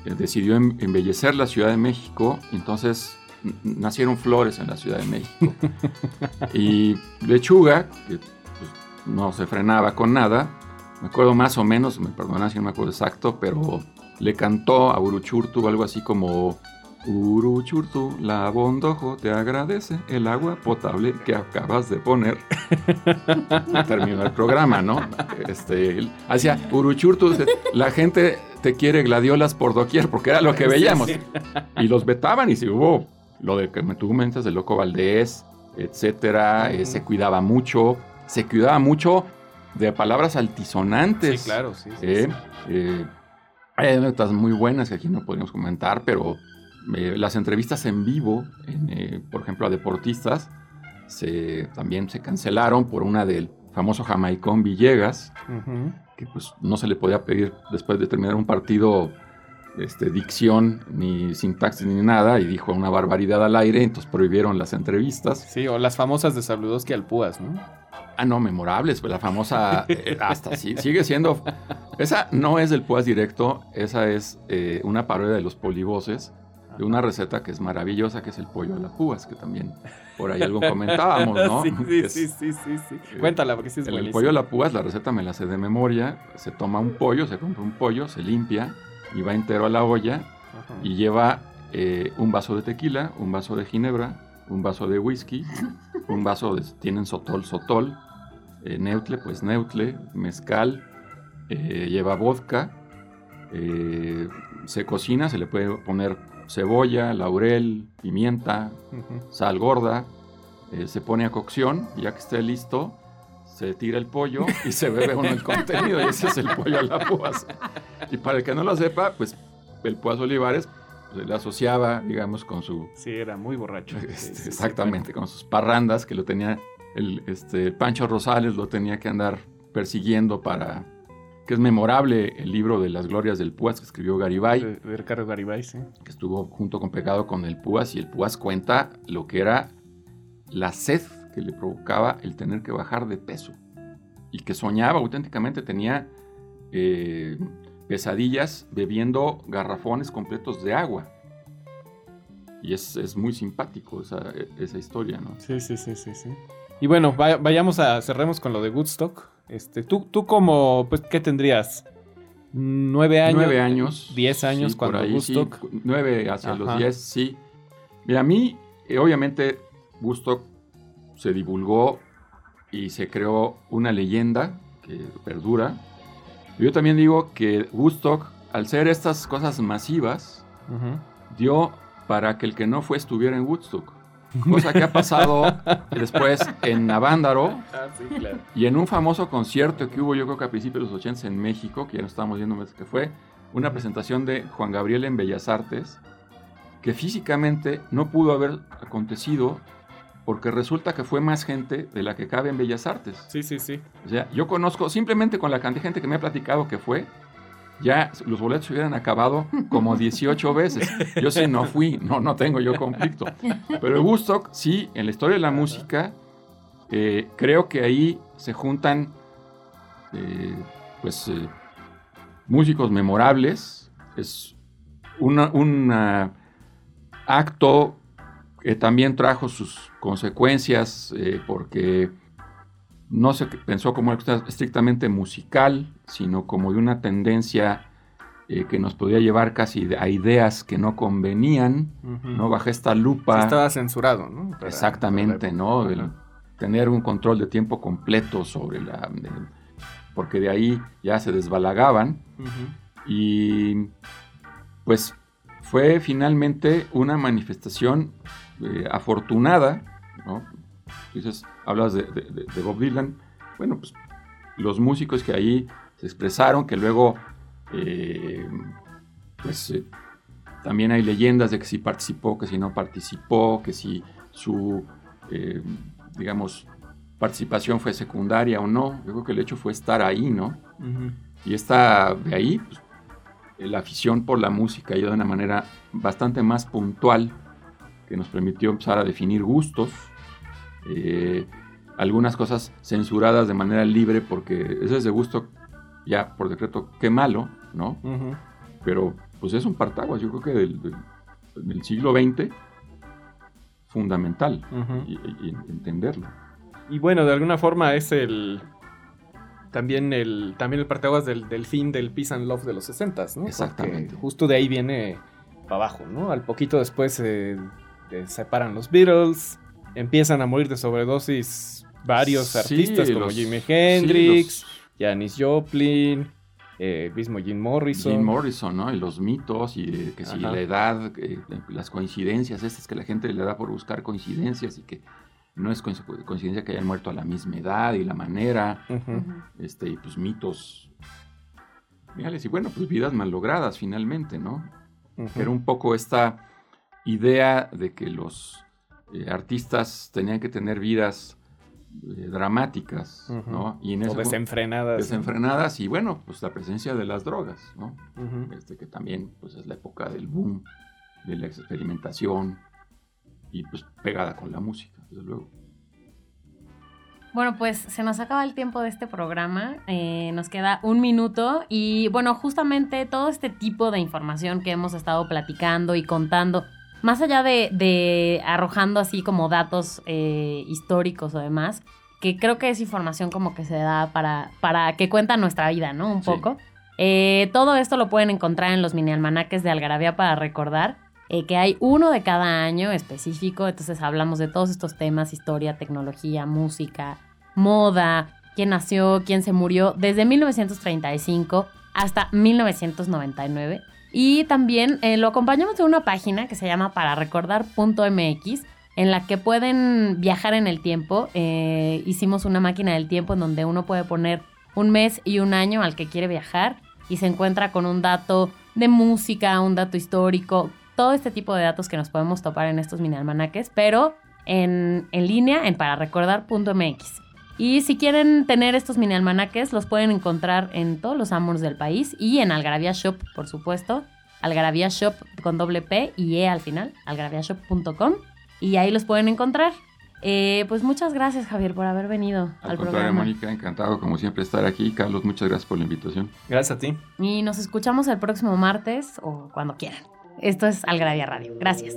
[SPEAKER 2] eh, decidió em- embellecer la Ciudad de México, entonces nacieron flores en la Ciudad de México. y Lechuga, que pues, no se frenaba con nada, me acuerdo más o menos, me perdonan si no me acuerdo exacto, pero le cantó a Uruchurtu algo así como... Uruchurtu, la bondojo te agradece el agua potable que acabas de poner. Terminó el programa, ¿no? Este, él hacía Uruchurtu, la gente te quiere gladiolas por doquier, porque era lo que veíamos. Y los vetaban y si hubo lo de que me tú comentas de Loco Valdés, etcétera, eh, se cuidaba mucho, se cuidaba mucho de palabras altisonantes.
[SPEAKER 4] Sí, claro, sí. sí,
[SPEAKER 2] Eh, eh, hay anécdotas muy buenas que aquí no podemos comentar, pero eh, las entrevistas en vivo, en, eh, por ejemplo, a deportistas, se, también se cancelaron por una del famoso Jamaicón Villegas, que pues no se le podía pedir después de terminar un partido este, dicción, ni sintaxis, ni nada, y dijo una barbaridad al aire, entonces prohibieron las entrevistas.
[SPEAKER 4] Sí, o las famosas de Saludoski al Púas, ¿no?
[SPEAKER 2] Ah, no, memorables, pues la famosa, eh, hasta sí, sigue siendo, esa no es del Puas directo, esa es eh, una parodia de los polivoces, de una receta que es maravillosa, que es el pollo a la púas, que también por ahí algo comentábamos, ¿no?
[SPEAKER 4] sí, sí,
[SPEAKER 2] es-
[SPEAKER 4] sí, sí, sí, sí.
[SPEAKER 2] eh,
[SPEAKER 4] Cuéntala, porque sí es
[SPEAKER 2] el,
[SPEAKER 4] buenísimo.
[SPEAKER 2] pollo a la púas, la receta me la sé de memoria, se toma un pollo, se compra un pollo, se limpia y va entero a la olla
[SPEAKER 4] Ajá.
[SPEAKER 2] y lleva eh, un vaso de tequila, un vaso de ginebra, un vaso de whisky, un vaso de, tienen sotol, sotol, eh, neutle, pues neutle, mezcal, eh, lleva vodka, se cocina, se le puede poner cebolla, laurel, pimienta, sal gorda, eh, se pone a cocción y ya que esté listo, se tira el pollo y se bebe uno el contenido y ese es el pollo a la púas. Y para el que no lo sepa, pues el Púas Olivares pues, le asociaba, digamos, con su...
[SPEAKER 4] Sí, era muy borracho.
[SPEAKER 2] Este, exactamente, con sus parrandas que lo tenía, el este, Pancho Rosales lo tenía que andar persiguiendo para... que es memorable el libro de las glorias del Púas que escribió Garibay
[SPEAKER 4] De, de Ricardo Garibay, sí.
[SPEAKER 2] que estuvo junto con Pegado con el Púas y el Púas cuenta lo que era la sed que le provocaba el tener que bajar de peso y que soñaba auténticamente, tenía eh, pesadillas bebiendo garrafones completos de agua. Y es, es muy simpático esa, esa historia, ¿no?
[SPEAKER 4] Sí, sí, sí, sí, sí. Y bueno, vaya- vayamos a, cerremos con lo de Woodstock. Este, tú, tú como, pues, ¿qué tendrías? ¿Nueve años?
[SPEAKER 2] Nueve años.
[SPEAKER 4] Diez años
[SPEAKER 2] sí, por ahí, sí,
[SPEAKER 4] Woodstock.
[SPEAKER 2] nueve hacia
[SPEAKER 4] Ajá.
[SPEAKER 2] los diez, sí. Mira, a mí, eh, obviamente, Woodstock se divulgó y se creó una leyenda que perdura. Yo también digo que Woodstock, al ser estas cosas masivas, dio para que el que no fue estuviera en Woodstock. Cosa que ha pasado después en Navándaro,
[SPEAKER 4] Ah, sí, claro.
[SPEAKER 2] y en un famoso concierto que hubo, yo creo que a principios de los 80 en México, que ya no estábamos viendo que fue una presentación de Juan Gabriel en Bellas Artes, que físicamente no pudo haber acontecido porque resulta que fue más gente de la que cabe en Bellas Artes.
[SPEAKER 4] Sí, sí, sí.
[SPEAKER 2] O sea, yo conozco, simplemente con la cantidad de gente que me ha platicado que fue, ya los boletos se hubieran acabado como 18 veces. Yo sí no fui, no, no tengo yo conflicto. Pero el Woodstock, sí, en la historia de la música, eh, creo que ahí se juntan, eh, pues, eh, músicos memorables. Es una- un ah, acto que también trajo sus consecuencias porque no se pensó como estrictamente musical, sino como de una tendencia eh, que nos podía llevar casi a ideas que no convenían,
[SPEAKER 4] Ujú.
[SPEAKER 2] ¿no? Bajo esta lupa.
[SPEAKER 4] estaba censurado, ¿no? Para-
[SPEAKER 2] Exactamente,
[SPEAKER 4] para
[SPEAKER 2] ¿no? tener un control de tiempo completo sobre la... de- porque de ahí ya se desbalagaban y pues fue finalmente una manifestación eh, afortunada, ¿no? Dices, hablas de, de- de- de Bob Dylan, bueno, pues los músicos que ahí se expresaron, que luego, eh, pues eh, también hay leyendas de que si participó, que si no participó, que si su, eh, digamos, participación fue secundaria o no. Yo creo que el hecho fue estar ahí, ¿no? Y esta de ahí, pues, la afición por la música ido de una manera bastante más puntual que nos permitió empezar a definir gustos. eh, algunas cosas censuradas de manera libre porque ese es de gusto ya por decreto, qué malo, ¿no? Pero pues es un partaguas, yo creo que del, del- del siglo XX fundamental y, y- y entenderlo.
[SPEAKER 4] Y bueno, de alguna forma es el. También el, también el parteaguas del, del fin del Peace and Love de los 60 ¿no? Porque
[SPEAKER 2] Exactamente.
[SPEAKER 4] justo de ahí viene para abajo, ¿no? Al poquito después se eh, separan los Beatles, empiezan a morir de sobredosis varios
[SPEAKER 2] Sí,
[SPEAKER 4] artistas como
[SPEAKER 2] los-
[SPEAKER 4] Jimi Hendrix, Janis Joplin, eh, mismo Jim Morrison.
[SPEAKER 2] Jim Morrison, ¿no? Y los mitos y eh, que si
[SPEAKER 4] Ajá.
[SPEAKER 2] la edad, eh, las coincidencias, estas que la gente le da por buscar coincidencias y que no es coinc- coincidencia que hayan muerto a la misma edad y la manera, este, y pues mitos. reales. Y bueno, pues vidas mal logradas finalmente, ¿no? Era un poco esta idea de que los eh, artistas tenían que tener vidas eh, dramáticas. ¿no? Y en
[SPEAKER 4] O desenfrenadas.
[SPEAKER 2] desenfrenadas y bueno, pues la presencia de las drogas, ¿no? Este que también pues es la época del boom, de la experimentación y pues pegada con la música, desde luego.
[SPEAKER 1] Bueno, pues se nos acaba el tiempo de este programa. eh, nos queda un minuto y bueno, justamente todo este tipo de información que hemos estado platicando y contando, más allá de, de arrojando así como datos eh, históricos o demás, que creo que es información como que se da para, para que cuenta nuestra vida, ¿no? Un
[SPEAKER 2] Sí.
[SPEAKER 1] poco. Eh, todo esto lo pueden encontrar en los mini almanaques de Algarabía para recordar eh, que hay uno de cada año específico, entonces hablamos de todos estos temas, historia, tecnología, música, moda, quién nació, quién se murió, desde 1935 hasta 1999. Y también eh, lo acompañamos de una página que se llama pararecordar.mx, en la que pueden viajar en el tiempo. Eh, hicimos una máquina del tiempo en donde uno puede poner un mes y un año al que quiere viajar y se encuentra con un dato de música, un dato histórico, todo este tipo de datos que nos podemos topar en estos mini almanaques, pero en, en línea en pararecordar.mx. Y si quieren tener estos mini almanaques, los pueden encontrar en todos los Amors del país y en Algarabía Shop, por supuesto. Algarabía Shop con doble P y E al final, algarabiashop.com. Y ahí los pueden encontrar. Eh, pues muchas gracias, Javier, por haber venido
[SPEAKER 2] Al,
[SPEAKER 1] al,
[SPEAKER 2] contrario,
[SPEAKER 1] programa.
[SPEAKER 2] Mónica, encantado como siempre estar aquí. Carlos, muchas gracias por la invitación.
[SPEAKER 4] Gracias a ti.
[SPEAKER 1] Y nos escuchamos el próximo martes o cuando quieran. Esto es Algravia Radio. Gracias.